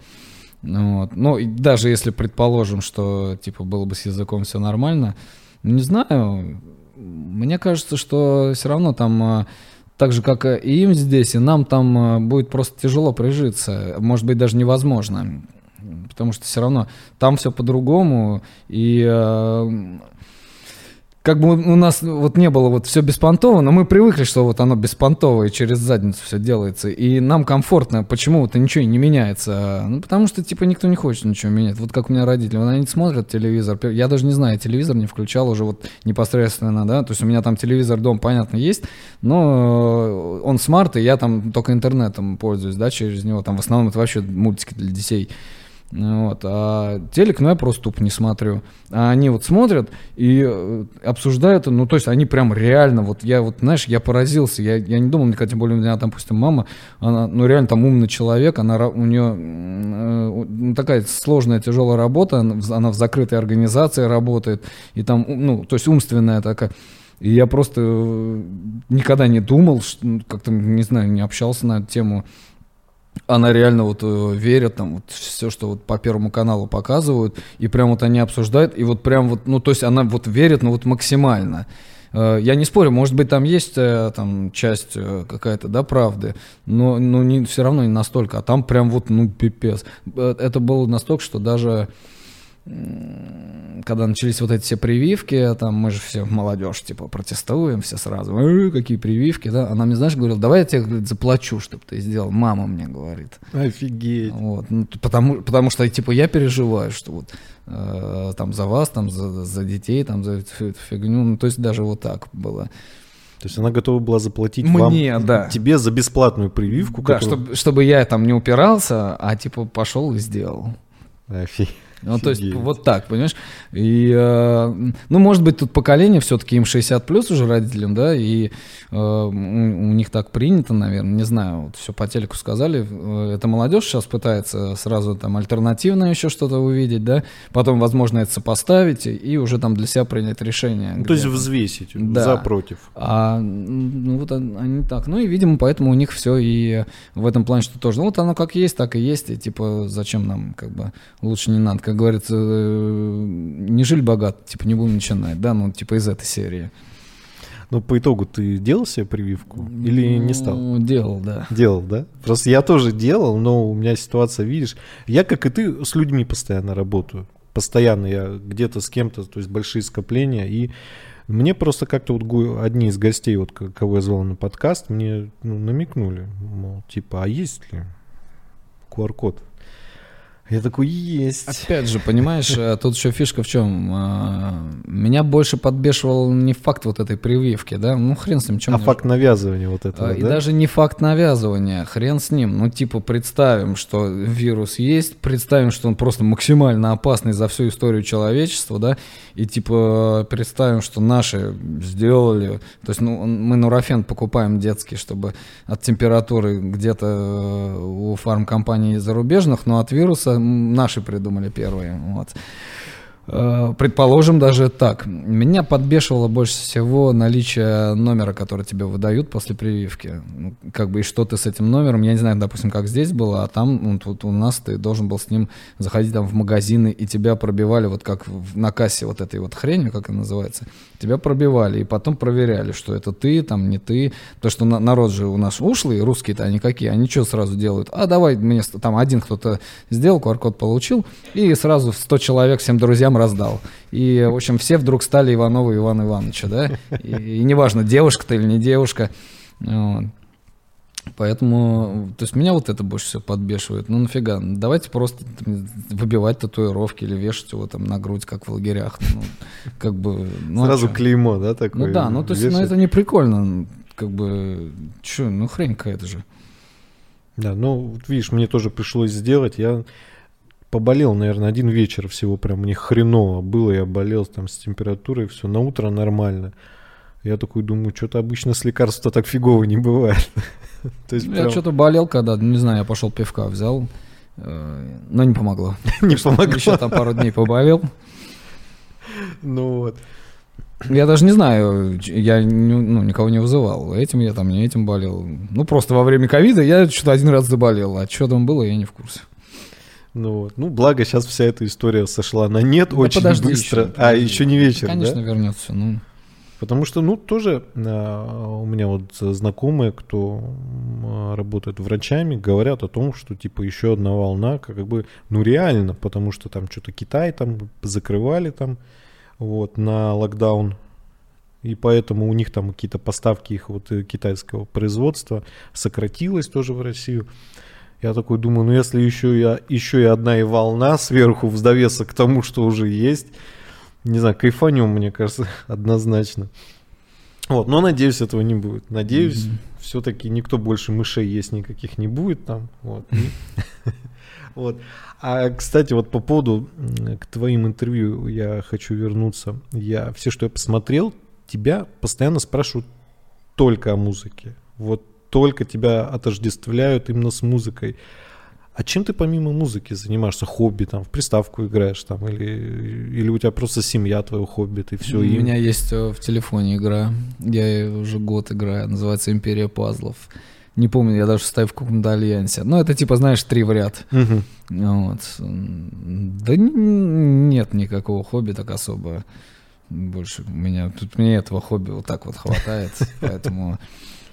Вот. Ну, даже если предположим, что типа было бы с языком все нормально, не знаю. Мне кажется, что все равно там э, так же, как и им здесь, и нам там будет просто тяжело прижиться. Может быть, даже невозможно потому что все равно там все по-другому, и э, как бы у нас вот не было вот все беспонтово, но мы привыкли, что вот оно беспонтово и через задницу все делается, и нам комфортно, почему вот ничего не меняется, ну потому что типа никто не хочет ничего менять, вот как у меня родители, вот они смотрят телевизор, я даже не знаю, телевизор не включал уже вот непосредственно, да, то есть у меня там телевизор дом, понятно, есть, но он смарт, и я там только интернетом пользуюсь, да, через него, там в основном это вообще мультики для детей, вот. А телек, ну, я просто тупо не смотрю. А они вот смотрят и э, обсуждают, ну, то есть они прям реально, вот я вот, знаешь, я поразился, я, я не думал, мне, тем более у меня, там, допустим, мама, она, ну, реально там умный человек, она, у нее э, ну, такая сложная, тяжелая работа, она в закрытой организации работает, и там, ну, то есть умственная такая. И я просто э, никогда не думал, как-то, не знаю, не общался на эту тему, она реально вот э, верит там вот все, что вот по Первому каналу показывают, и прям вот они обсуждают, и вот прям вот, ну то есть она вот верит, ну вот максимально. Э, я не спорю, может быть, там есть э, там часть какая-то, да, правды, но, но не, все равно не настолько. А там прям вот, ну, пипец. Это было настолько, что даже когда начались вот эти все прививки, там мы же все молодежь, типа, протестуем все сразу, э, какие прививки, да, она мне, знаешь, говорила, давай я тебе говорит, заплачу, чтобы ты сделал, мама мне говорит. Офигеть. Вот, ну, потому, потому что, типа, я переживаю, что вот э, там за вас, там за, за детей, там за всю эту фигню, ну, то есть даже вот так было. То есть она готова была заплатить Мне, вам, да. тебе за бесплатную прививку. Да, которую... чтобы, чтобы я там не упирался, а типа пошел и сделал. Офигеть. Ну, то есть вот так, понимаешь? И, э, ну, может быть, тут поколение все-таки им 60 плюс уже родителям, да, и э, у, них так принято, наверное, не знаю, вот все по телеку сказали. Э, это молодежь сейчас пытается сразу там альтернативно еще что-то увидеть, да, потом, возможно, это сопоставить и уже там для себя принять решение. Ну, то есть взвесить да. за против. А, ну, вот они так. Ну, и, видимо, поэтому у них все и в этом плане, что тоже, ну, вот оно как есть, так и есть, и типа зачем нам, как бы, лучше не надо как говорится, э, не жили богато, типа не будем начинать, да, ну типа из этой серии. Ну, по итогу ты делал себе прививку или ну, не стал? Делал, да. Делал, да? Просто я тоже делал, но у меня ситуация, видишь, я, как и ты, с людьми постоянно работаю. Постоянно я где-то с кем-то, то есть большие скопления, и мне просто как-то вот одни из гостей, вот кого я звал на подкаст, мне ну, намекнули, мол, типа, а есть ли QR-код я такой, есть. Опять же, понимаешь, э, тут еще фишка в чем? Э, меня больше подбешивал не факт вот этой прививки, да, ну хрен с ним. Чем а факт навязывания вот этого, И да? даже не факт навязывания, хрен с ним. Ну типа представим, что вирус есть, представим, что он просто максимально опасный за всю историю человечества, да, и типа представим, что наши сделали, то есть ну, мы нурофен покупаем детский, чтобы от температуры где-то э, у фармкомпаний зарубежных, но от вируса наши придумали первые. Вот. Э, предположим, даже так. Меня подбешивало больше всего наличие номера, который тебе выдают после прививки. Ну, как бы и что ты с этим номером, я не знаю, допустим, как здесь было, а там вот, вот у нас ты должен был с ним заходить там в магазины, и тебя пробивали вот как в, на кассе вот этой вот хренью, как она называется, тебя пробивали, и потом проверяли, что это ты, там не ты. То, что на, народ же у нас ушлый, русские-то они какие, они что сразу делают? А давай мне, там один кто-то сделал, QR-код получил, и сразу 100 человек всем друзьям раздал. И, в общем, все вдруг стали Ивановы Ивана Ивановича, да? И, и неважно, девушка ты или не девушка. Вот. Поэтому, то есть меня вот это больше всего подбешивает. Ну нафига, давайте просто выбивать татуировки или вешать его там на грудь, как в лагерях. Ну, как бы, ну, а Сразу а клеймо, да, такое? Ну да, ну то есть ну, это не прикольно. Как бы, что, ну хрень какая-то же. Да, ну вот видишь, мне тоже пришлось сделать. Я поболел, наверное, один вечер всего прям мне хреново было. Я болел там с температурой, все, на утро нормально. Я такой думаю, что-то обычно с лекарства так фигово не бывает. То есть я что-то болел когда, не знаю, я пошел пивка взял, э, но не помогло. Не помогло. Еще там пару дней поболел. Ну вот. Я даже не знаю, я ну, никого не вызывал. Этим я там, не этим болел. Ну, просто во время ковида я что-то один раз заболел. А что там было, я не в курсе. Ну вот. Ну, благо, сейчас вся эта история сошла на нет да очень быстро. Еще, а, еще не вечер, Конечно, да? вернется. Ну. Потому что, ну, тоже э, у меня вот знакомые, кто э, работает врачами, говорят о том, что, типа, еще одна волна, как бы, ну, реально, потому что там что-то Китай там закрывали там, вот, на локдаун, и поэтому у них там какие-то поставки их вот э, китайского производства сократилось тоже в Россию. Я такой думаю, ну, если еще, я, еще и одна и волна сверху в довесок к тому, что уже есть, не знаю, кайфанем, мне кажется, однозначно. Вот, но надеюсь, этого не будет. Надеюсь, mm-hmm. все-таки никто больше мышей есть никаких не будет там. Вот. вот. А, кстати, вот по поводу к твоим интервью я хочу вернуться. Я все, что я посмотрел, тебя постоянно спрашивают только о музыке. Вот только тебя отождествляют именно с музыкой. А чем ты помимо музыки занимаешься? Хобби, там, в приставку играешь, там, или, или у тебя просто семья твоего хобби, ты все У им... меня есть э, в телефоне игра, я уже год играю, называется «Империя пазлов». Не помню, я даже стою в каком-то альянсе. Ну, это типа, знаешь, три в ряд. Угу. Вот. Да нет никакого хобби так особо. Больше у меня, тут мне этого хобби вот так вот хватает, поэтому...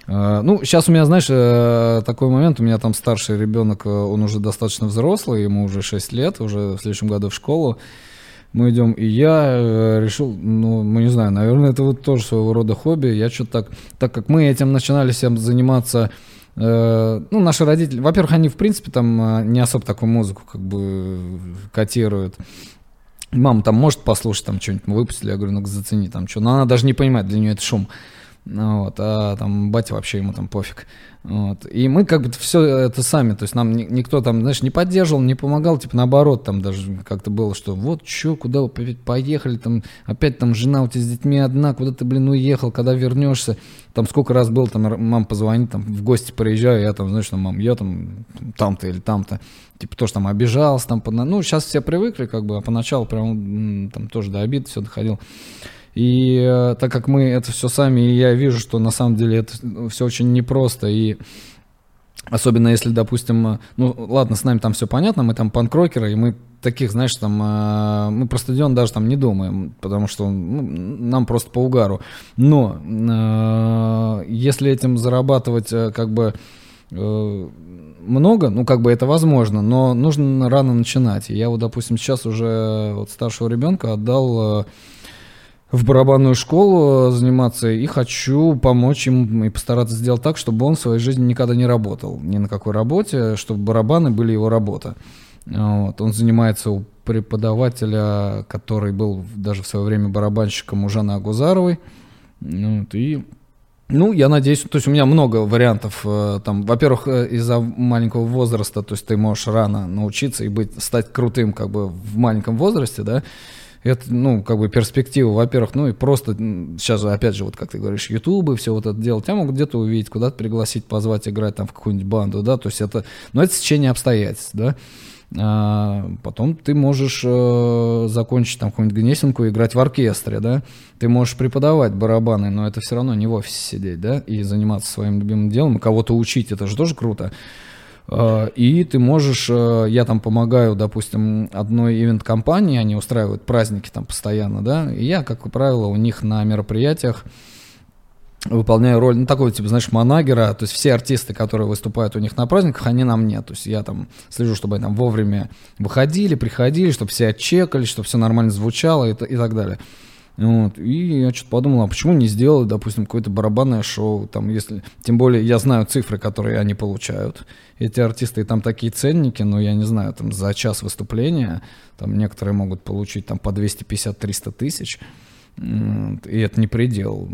Э, ну, сейчас у меня, знаешь, э, такой момент, у меня там старший ребенок, э, он уже достаточно взрослый, ему уже 6 лет, уже в следующем году в школу. мы идем, и я э, решил, ну, мы не знаю, наверное, это вот тоже своего рода хобби. Я что-то так, так как мы этим начинали всем заниматься, ну, наши родители, во-первых, они, в принципе, там не особо такую музыку как бы котируют. Мама там может послушать, там что-нибудь мы выпустили, я говорю, ну зацени там что. Но она даже не понимает, для нее это шум. Вот, а там батя вообще ему там пофиг. Вот. И мы как бы все это сами, то есть нам никто там, знаешь, не поддерживал, не помогал, типа наоборот, там даже как-то было, что вот что, куда вы поехали, там опять там жена у тебя с детьми одна, куда ты, блин, уехал, когда вернешься, там сколько раз был, там мам позвонит, там в гости приезжаю, я там, знаешь, там, мам, я там там-то или там-то, типа тоже там обижался, там, ну, сейчас все привыкли, как бы, а поначалу прям там тоже до обид все доходил. И э, так как мы это все сами, и я вижу, что на самом деле это все очень непросто, и особенно если, допустим, э, ну ладно, с нами там все понятно, мы там панкрокеры, и мы таких, знаешь, там, э, мы про стадион даже там не думаем, потому что ну, нам просто по угару. Но если этим зарабатывать как бы много, ну как бы это возможно, но нужно рано начинать. Я вот, допустим, сейчас уже вот старшего ребенка отдал... в барабанную школу заниматься и хочу помочь им и постараться сделать так, чтобы он в своей жизни никогда не работал ни на какой работе, чтобы барабаны были его работа. Вот. Он занимается у преподавателя, который был даже в свое время барабанщиком у Жанны Агузаровой. Вот. И ну, я надеюсь, то есть у меня много вариантов. Э, там, во-первых, э, из-за маленького возраста, то есть ты можешь рано научиться и быть, стать крутым как бы в маленьком возрасте, да, это, ну, как бы перспектива, во-первых, ну и просто сейчас же, опять же, вот как ты говоришь, ютубы, все вот это дело, тебя могут где-то увидеть, куда-то пригласить, позвать играть там в какую-нибудь банду, да, то есть это, ну, это сечение обстоятельств, да. А потом ты можешь э, закончить там какую-нибудь гнесинку играть в оркестре, да. Ты можешь преподавать барабаны, но это все равно не в офисе сидеть, да, и заниматься своим любимым делом, кого-то учить, это же тоже круто. Э, и ты можешь, э, я там помогаю, допустим, одной ивент-компании, они устраивают праздники там постоянно, да, и я, как правило, у них на мероприятиях выполняю роль, ну, такого, типа, знаешь, манагера, то есть все артисты, которые выступают у них на праздниках, они на мне, то есть я там слежу, чтобы они там вовремя выходили, приходили, чтобы все отчекали, чтобы все нормально звучало и, и так далее. Вот. И я что-то подумал, а почему не сделать, допустим, какое-то барабанное шоу, там, если, тем более я знаю цифры, которые они получают. Эти артисты, и там такие ценники, но я не знаю, там за час выступления, там некоторые могут получить там по 250-300 тысяч. И это не предел.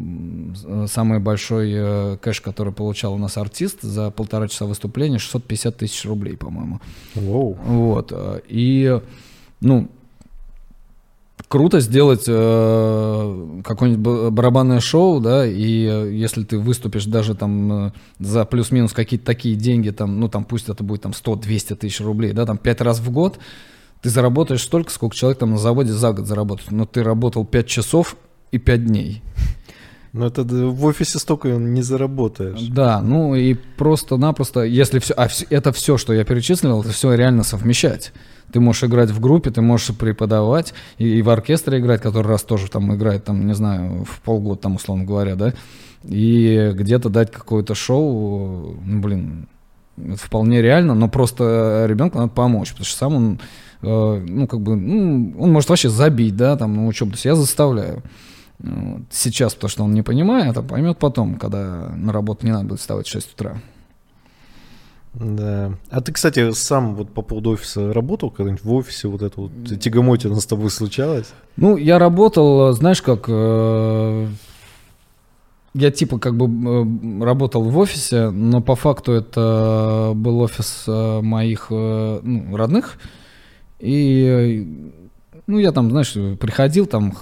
Самый большой э, кэш, который получал у нас артист за полтора часа выступления, 650 тысяч рублей, по-моему. Wow. Вот. И, ну, круто сделать э, какое-нибудь барабанное шоу, да, и э, если ты выступишь даже там э, за плюс-минус какие-то такие деньги, там, ну там пусть это будет там 100-200 тысяч рублей, да, там пять раз в год, ты заработаешь столько, сколько человек там на заводе за год заработает. Но ты работал 5 часов и 5 дней. Но это в офисе столько не заработаешь. Да, ну и просто-напросто, если все, а это все, что я перечислил, это все реально совмещать. Ты можешь играть в группе, ты можешь преподавать и, и в оркестре играть, который раз тоже там играет, там, не знаю, в полгода, там, условно говоря, да, и где-то дать какое-то шоу, ну, блин, это вполне реально, но просто ребенку надо помочь, потому что сам он, э, ну, как бы, ну, он может вообще забить, да, там, на учебу, то есть я заставляю. Вот. Сейчас, потому что он не понимает, а поймет потом, когда на работу не надо будет вставать в 6 утра. Да. А ты, кстати, сам вот по поводу офиса работал когда-нибудь в офисе? Вот это вот тягомотина с тобой случалось? Ну, я работал, знаешь, как... Э, я типа как бы э, работал в офисе, но по факту это был офис э, моих э, ну, родных. И, ну, я там, знаешь, приходил, там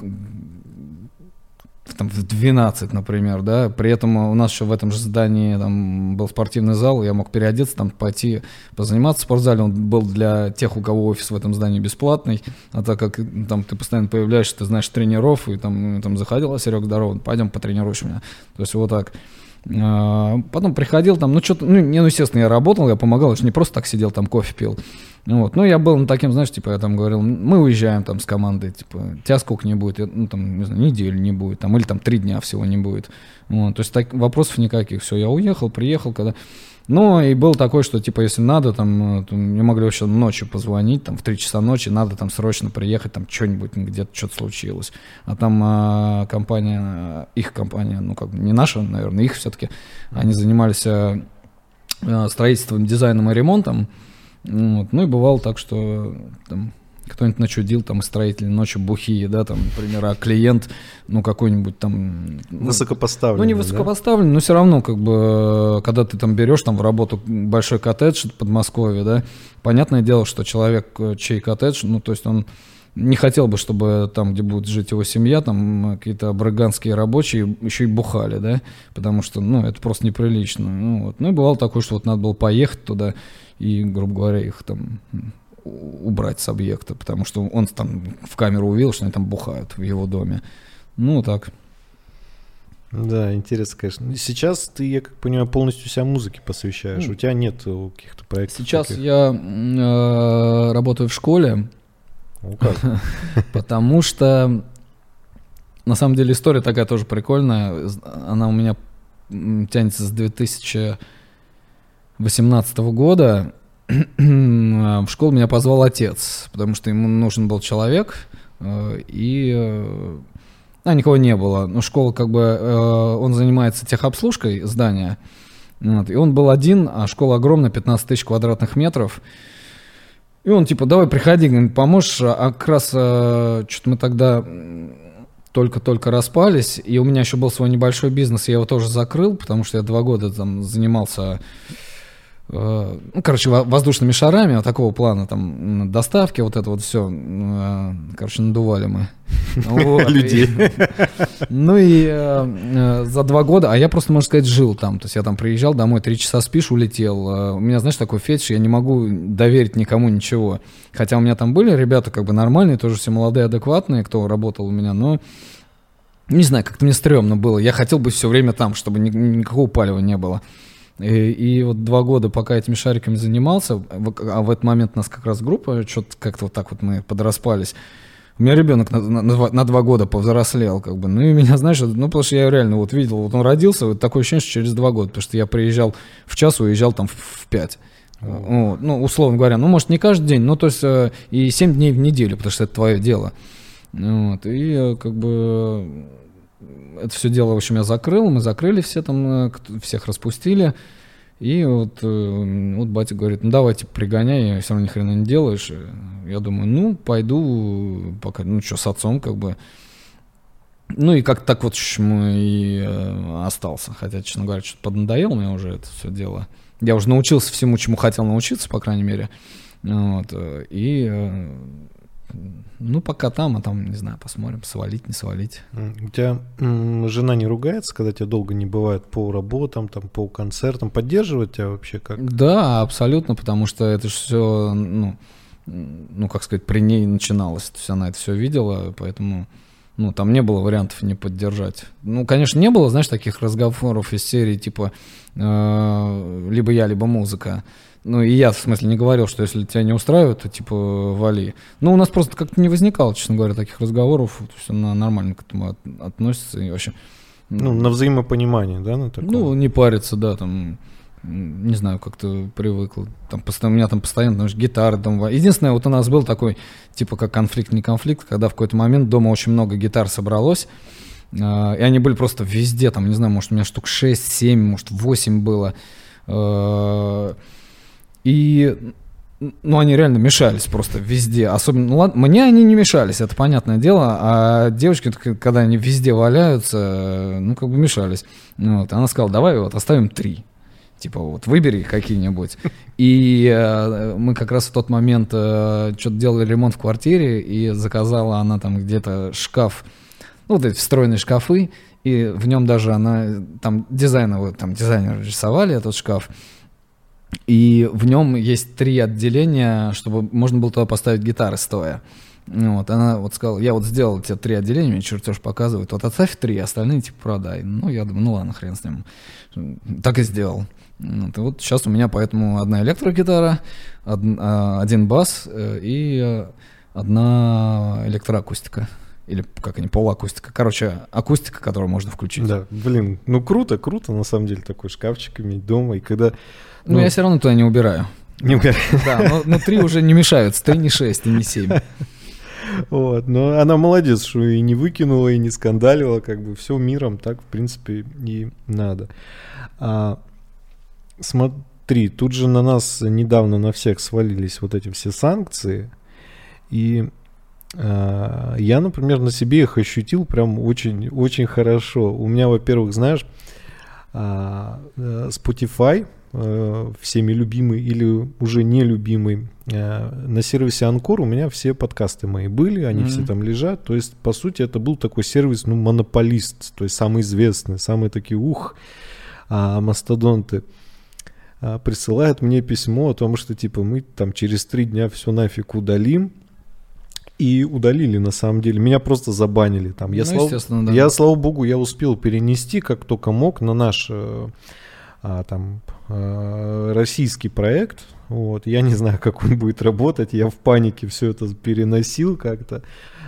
там, в 12, например, да, при этом у нас еще в этом же здании там был спортивный зал, я мог переодеться, там пойти позаниматься в спортзале, он был для тех, у кого офис в этом здании бесплатный, а так как там ты постоянно появляешься, ты знаешь тренеров, и там, там заходил, а Серег, здорово, пойдем потренируешь меня, то есть вот так. А, потом приходил там, ну что-то, ну, не, ну, естественно, я работал, я помогал, я же не просто так сидел там, кофе пил. Вот. Ну, я был ну, таким, знаешь, типа, я там говорил, мы уезжаем там с командой, типа, тебя сколько не будет, ну, там, не знаю, неделю не будет, там, или там три дня всего не будет. Вот. То есть так, вопросов никаких. Все, я уехал, приехал, когда... Ну, и был такой, что, типа, если надо, там, э, то мне могли вообще ночью позвонить, там, в 3 часа ночи, надо там срочно приехать, там, что-нибудь, где-то что-то случилось. А там а, компания, их компания, ну, как бы, не наша, наверное, их все-таки, они занимались а, строительством, дизайном и ремонтом, вот. Ну и бывало так, что там, кто-нибудь начудил, там, строители ночью бухие, да, там, например, а клиент, ну, какой-нибудь там... Ну, высокопоставленный. Ну, не высокопоставленный, да? но все равно, как бы, когда ты там берешь там в работу большой коттедж в Подмосковье, да, понятное дело, что человек, э, чей коттедж, ну, то есть он не хотел бы, чтобы там, где будет жить его семья, там какие-то браганские рабочие еще и бухали, да, потому что, ну, это просто неприлично. Ну, вот. ну и бывало такое, что вот надо было поехать туда и, грубо говоря, их там убрать с объекта, потому что он там в камеру увидел, что они там бухают в его доме. Ну, так. Да, интересно, конечно. Сейчас ты, я как понимаю, полностью себя музыке посвящаешь. Mm. У тебя нет каких-то проектов. Сейчас таких? я э, работаю в школе. Ну как? Потому что на самом деле история такая тоже прикольная. Она у меня тянется с 2018 года. В школу меня позвал отец, потому что ему нужен был человек, э, и э, а, никого не было. Но школа как бы, э, он занимается техобслужкой здания, вот, и он был один, а школа огромная, 15 тысяч квадратных метров, и он типа, давай приходи, поможешь. А как раз что-то мы тогда только-только распались, и у меня еще был свой небольшой бизнес, я его тоже закрыл, потому что я два года там занимался ну, короче, воздушными шарами вот такого плана, там, доставки, вот это вот все, э, короче, надували мы. Людей. Ну и э, за два года, а я просто, можно сказать, жил там, то есть я там приезжал домой, три часа спишь, улетел. У меня, знаешь, такой фетиш, я не могу доверить никому ничего. Хотя у меня там были ребята как бы нормальные, тоже все молодые, адекватные, кто работал у меня, но не знаю, как-то мне стрёмно было. Я хотел быть все время там, чтобы никакого палева не было. И, и вот два года, пока этими шариками занимался, а в этот момент у нас как раз группа, что-то как-то вот так вот мы подраспались. У меня ребенок на, на, на два года повзрослел, как бы. Ну и меня, знаешь, ну потому что я реально вот видел, вот он родился, вот такое ощущение, что через два года, потому что я приезжал в час, уезжал там в, в пять. Вот, ну, условно говоря, ну, может, не каждый день, но то есть э, и семь дней в неделю, потому что это твое дело. Вот, и э, как бы это все дело, в общем, я закрыл, мы закрыли все там, э, всех распустили. И вот, э, вот батя говорит, ну давайте пригоняй, все равно ни хрена не делаешь. Я думаю, ну пойду, пока, ну что, с отцом как бы. Ну и как так вот мы и э, остался. Хотя, честно говоря, что-то поднадоело мне уже это все дело. Я уже научился всему, чему хотел научиться, по крайней мере. Вот, и ну, пока там, а там, не знаю, посмотрим, свалить, не свалить. У тебя жена не ругается, когда тебя долго не бывает по работам, там, по концертам? Поддерживает тебя вообще как? Да, абсолютно, потому что это же все, ну, ну, как сказать, при ней начиналось. То есть она это все видела, поэтому, ну, там не было вариантов не поддержать. Ну, конечно, не было, знаешь, таких разговоров из серии, типа, э, либо я, либо музыка. Ну, и я, в смысле, не говорил, что если тебя не устраивает, то, типа, вали. Ну, у нас просто как-то не возникало, честно говоря, таких разговоров. То есть она нормально к этому от, относится и вообще... Ну, на взаимопонимание, да, на такое? Ну, не париться, да, там, не знаю, как-то привыкла. Там, у меня там постоянно, знаешь, гитары там. Единственное, вот у нас был такой, типа, как конфликт, не конфликт, когда в какой-то момент дома очень много гитар собралось, э, и они были просто везде, там, не знаю, может, у меня штук 6, 7, может, 8 было. Э, и ну, они реально мешались просто везде. Особенно, ну ладно, мне они не мешались, это понятное дело, а девочки, когда они везде валяются, ну, как бы мешались. Вот, она сказала, давай вот оставим три. Типа вот выбери какие-нибудь. И э, мы как раз в тот момент э, что-то делали ремонт в квартире, и заказала она там где-то шкаф, ну, вот эти встроенные шкафы, и в нем даже она, там дизайнер, там дизайнеры рисовали этот шкаф, и в нем есть три отделения, чтобы можно было туда поставить гитары стоя. Вот, она вот сказала, я вот сделал тебе три отделения, мне чертеж показывает, вот отставь три, остальные типа продай. Ну, я думаю, ну ладно, хрен с ним. Так и сделал. Вот, и вот сейчас у меня поэтому одна электрогитара, од, а, один бас э, и одна электроакустика. Или как они, полуакустика. Короче, акустика, которую можно включить. Да, блин, ну круто, круто на самом деле такой шкафчик иметь дома. И когда... Ну, ну я все равно туда не убираю. Не убираю. Да, но, но три уже не мешают. Три не шесть, и не семь. Вот, но она молодец, что и не выкинула, и не скандалила, как бы все миром так, в принципе, и надо. А, смотри, тут же на нас недавно на всех свалились вот эти все санкции, и а, я, например, на себе их ощутил прям очень, очень хорошо. У меня, во-первых, знаешь, а, э, Spotify, всеми любимый или уже нелюбимый, э, на сервисе Анкор у меня все подкасты мои были, они mm-hmm. все там лежат. То есть, по сути, это был такой сервис, ну, монополист, то есть самый известный, самые такие ух, а, мастодонты а, присылают мне письмо о том, что типа мы там через три дня все нафиг удалим, и удалили на самом деле. Меня просто забанили там. Я, ну, слава, да. я слава богу, я успел перенести как только мог на наш э, а, там э, российский проект. Вот. Я не знаю, как он будет работать. Я в панике все это переносил как-то.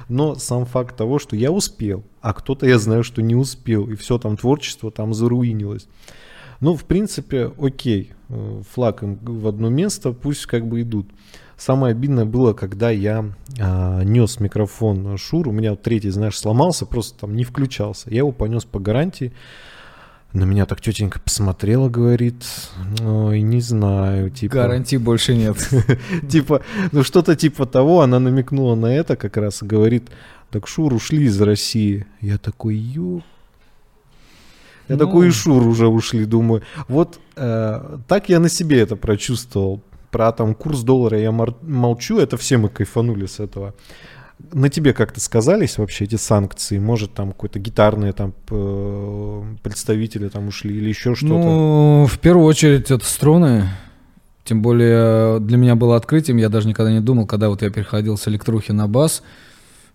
Но сам факт того, что я успел, а кто-то я знаю, что не успел, и все там творчество там заруинилось. Ну, в принципе, окей, э, флаг им в одно место, пусть как бы идут. Самое обидное было, когда я а, нес микрофон Шур, у меня вот третий, знаешь, сломался, просто там не включался. Я его понес по гарантии. На меня так тетенька посмотрела, говорит, ой, не знаю, типа... Гарантий больше нет. Типа, ну что-то типа того, она намекнула на это как раз, говорит, так Шур ушли из России. Я такой, ё... Я ну... такой, и Шур уже ушли, думаю. Вот э, так я на себе это прочувствовал про там курс доллара я молчу, это все мы кайфанули с этого. На тебе как-то сказались вообще эти санкции? Может, там какой-то гитарные там представители там ушли или еще что-то? Ну, в первую очередь это струны. Тем более для меня было открытием, я даже никогда не думал, когда вот я переходил с электрухи на бас,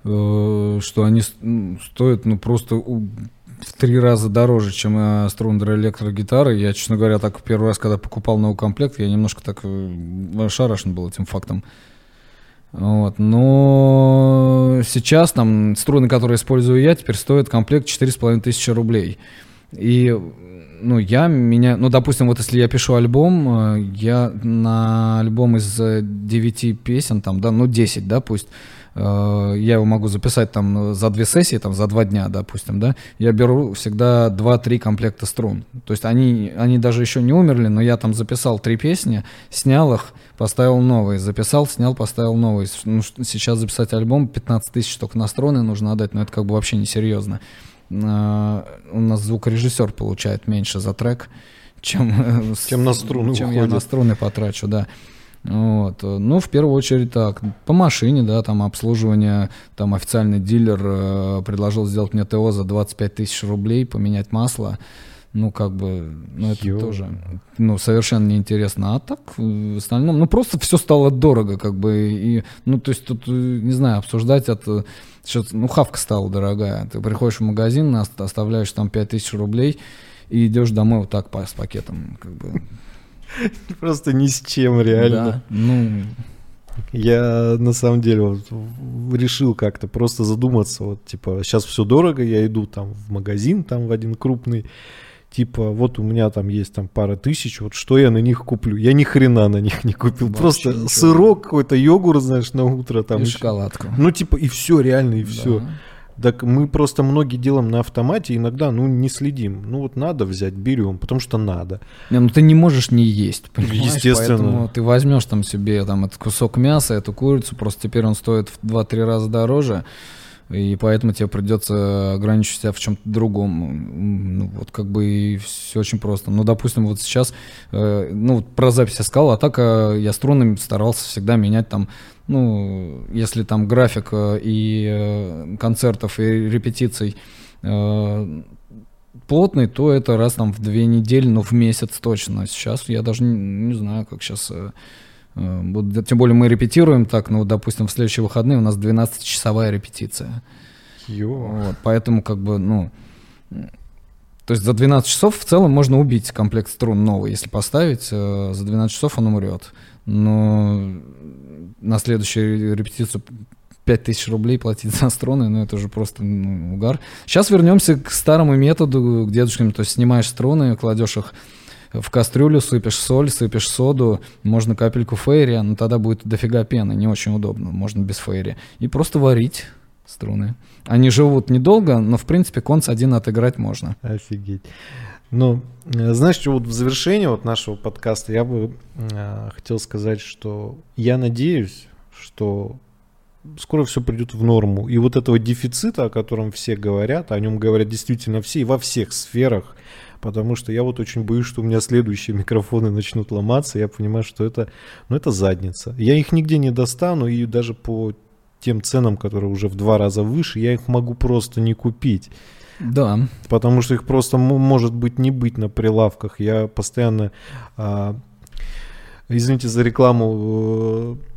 э, что они стоят ну просто в три раза дороже, чем э, Струндер электрогитары. Я, честно говоря, так первый раз, когда покупал новый комплект, я немножко так э, шарашен был этим фактом. Вот. Но сейчас там струны, которые использую я, теперь стоят комплект 4,5 тысячи рублей. И ну, я меня, ну, допустим, вот если я пишу альбом, э, я на альбом из 9 песен, там, да, ну, 10, да, пусть, я его могу записать там за две сессии, там за два дня, допустим, да, я беру всегда 2-3 комплекта струн. То есть они, они даже еще не умерли, но я там записал три песни, снял их, поставил новые, записал, снял, поставил новые. Ну, сейчас записать альбом 15 тысяч только на струны нужно отдать, но это как бы вообще несерьезно. Uh, у нас звукорежиссер получает меньше за трек, чем, чем на струны чем я на струны потрачу, да. Вот. Ну, в первую очередь так, по машине, да, там обслуживание, там официальный дилер э, предложил сделать мне ТО за 25 тысяч рублей, поменять масло. Ну, как бы, ну, это Ё. тоже, ну, совершенно неинтересно. А так, в остальном, ну, просто все стало дорого, как бы, и, ну, то есть тут, э, не знаю, обсуждать это, что ну, хавка стала дорогая. Ты приходишь в магазин, оставляешь там 5 тысяч рублей и идешь домой вот так с пакетом, как бы. Просто ни с чем, реально. Да, ну... Я на самом деле вот решил как-то просто задуматься, вот типа сейчас все дорого, я иду там в магазин, там в один крупный, типа вот у меня там есть там пара тысяч, вот что я на них куплю? Я ни хрена на них не купил, Вообще просто ничего. сырок какой-то, йогурт, знаешь, на утро там. И шоколадку. Ну типа и все, реально и да. все. Так мы просто многие делаем на автомате, иногда, ну, не следим. Ну, вот надо взять, берем, потому что надо. Не, ну ты не можешь не есть, понимаешь? Естественно. Поэтому ты возьмешь там себе там этот кусок мяса, эту курицу, просто теперь он стоит в 2-3 раза дороже, и поэтому тебе придется ограничить себя в чем-то другом. Ну, вот как бы и все очень просто. Ну, допустим, вот сейчас, э, ну, вот про запись я сказал, а так э, я струнами старался всегда менять там ну, если там график э, и э, концертов, и репетиций э, плотный, то это раз там в две недели, но в месяц точно. Сейчас я даже не, не знаю, как сейчас будет. Тем более мы репетируем так, ну, допустим, в следующие выходные у нас 12-часовая репетиция. Ё. Вот, поэтому как бы, ну, То есть за 12 часов в целом можно убить комплект струн новый, если поставить, э, за 12 часов он умрет. Но на следующую репетицию 5000 рублей платить за струны, ну это уже просто ну, угар. Сейчас вернемся к старому методу, к дедушкам, то есть снимаешь струны, кладешь их в кастрюлю, сыпешь соль, сыпешь соду, можно капельку фейри, но тогда будет дофига пены, не очень удобно, можно без фейри. И просто варить струны. Они живут недолго, но в принципе конц один отыграть можно. Офигеть. Ну, э, знаешь, что вот в завершении вот нашего подкаста я бы э, хотел сказать, что я надеюсь, что скоро все придет в норму. И вот этого дефицита, о котором все говорят, о нем говорят действительно все и во всех сферах, потому что я вот очень боюсь, что у меня следующие микрофоны начнут ломаться, я понимаю, что это, ну, это задница. Я их нигде не достану, и даже по тем ценам, которые уже в два раза выше, я их могу просто не купить. Да. Потому что их просто может быть не быть на прилавках. Я постоянно, а, извините за рекламу, э,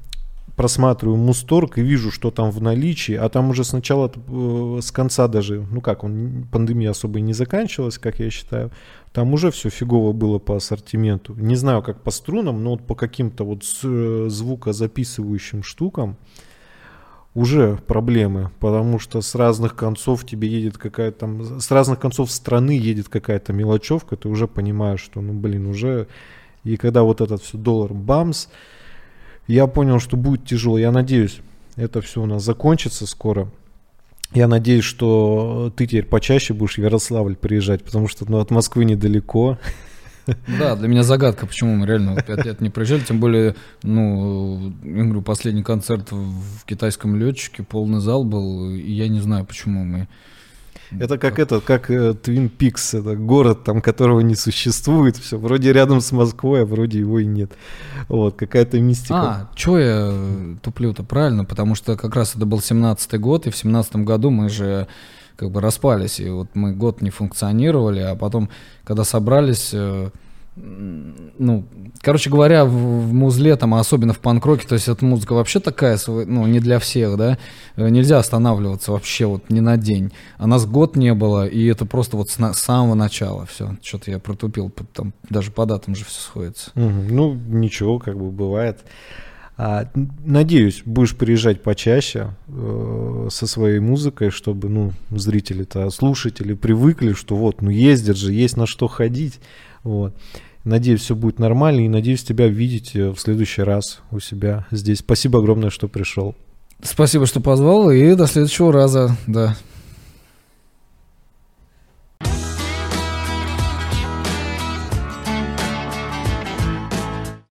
просматриваю Мусторг и вижу, что там в наличии, а там уже сначала, э, с конца даже, ну как, он, пандемия особо и не заканчивалась, как я считаю, там уже все фигово было по ассортименту. Не знаю, как по струнам, но вот по каким-то вот э, звукозаписывающим штукам уже проблемы, потому что с разных концов тебе едет какая-то там, с разных концов страны едет какая-то мелочевка, ты уже понимаешь, что, ну, блин, уже... И когда вот этот все доллар бамс, я понял, что будет тяжело. Я надеюсь, это все у нас закончится скоро. Я надеюсь, что ты теперь почаще будешь в Ярославль приезжать, потому что ну, от Москвы недалеко. Да, для меня загадка, почему мы реально пять лет не приезжали, тем более, ну, я говорю, последний концерт в китайском летчике, полный зал был, и я не знаю, почему мы это как это, как Твин Пикс, это город, там, которого не существует, все, вроде рядом с Москвой, а вроде его и нет. Вот, какая-то мистика. А, что я туплю-то, правильно, потому что как раз это был 17-й год, и в 17 году мы же как бы распались, и вот мы год не функционировали, а потом, когда собрались, э, ну, короче говоря, в, в музле, там, а особенно в панк-роке, то есть эта музыка вообще такая, ну, не для всех, да, э, нельзя останавливаться вообще вот ни на день. А нас год не было, и это просто вот с, на, с самого начала все. Что-то я протупил, там даже по датам же все сходится. Угу. Ну, ничего, как бы бывает. А, надеюсь, будешь приезжать почаще э, со своей музыкой, чтобы, ну, зрители-то, слушатели привыкли, что вот, ну, ездят же, есть на что ходить, вот. Надеюсь, все будет нормально и надеюсь тебя видеть э, в следующий раз у себя здесь. Спасибо огромное, что пришел. Спасибо, что позвал, и до следующего раза, да.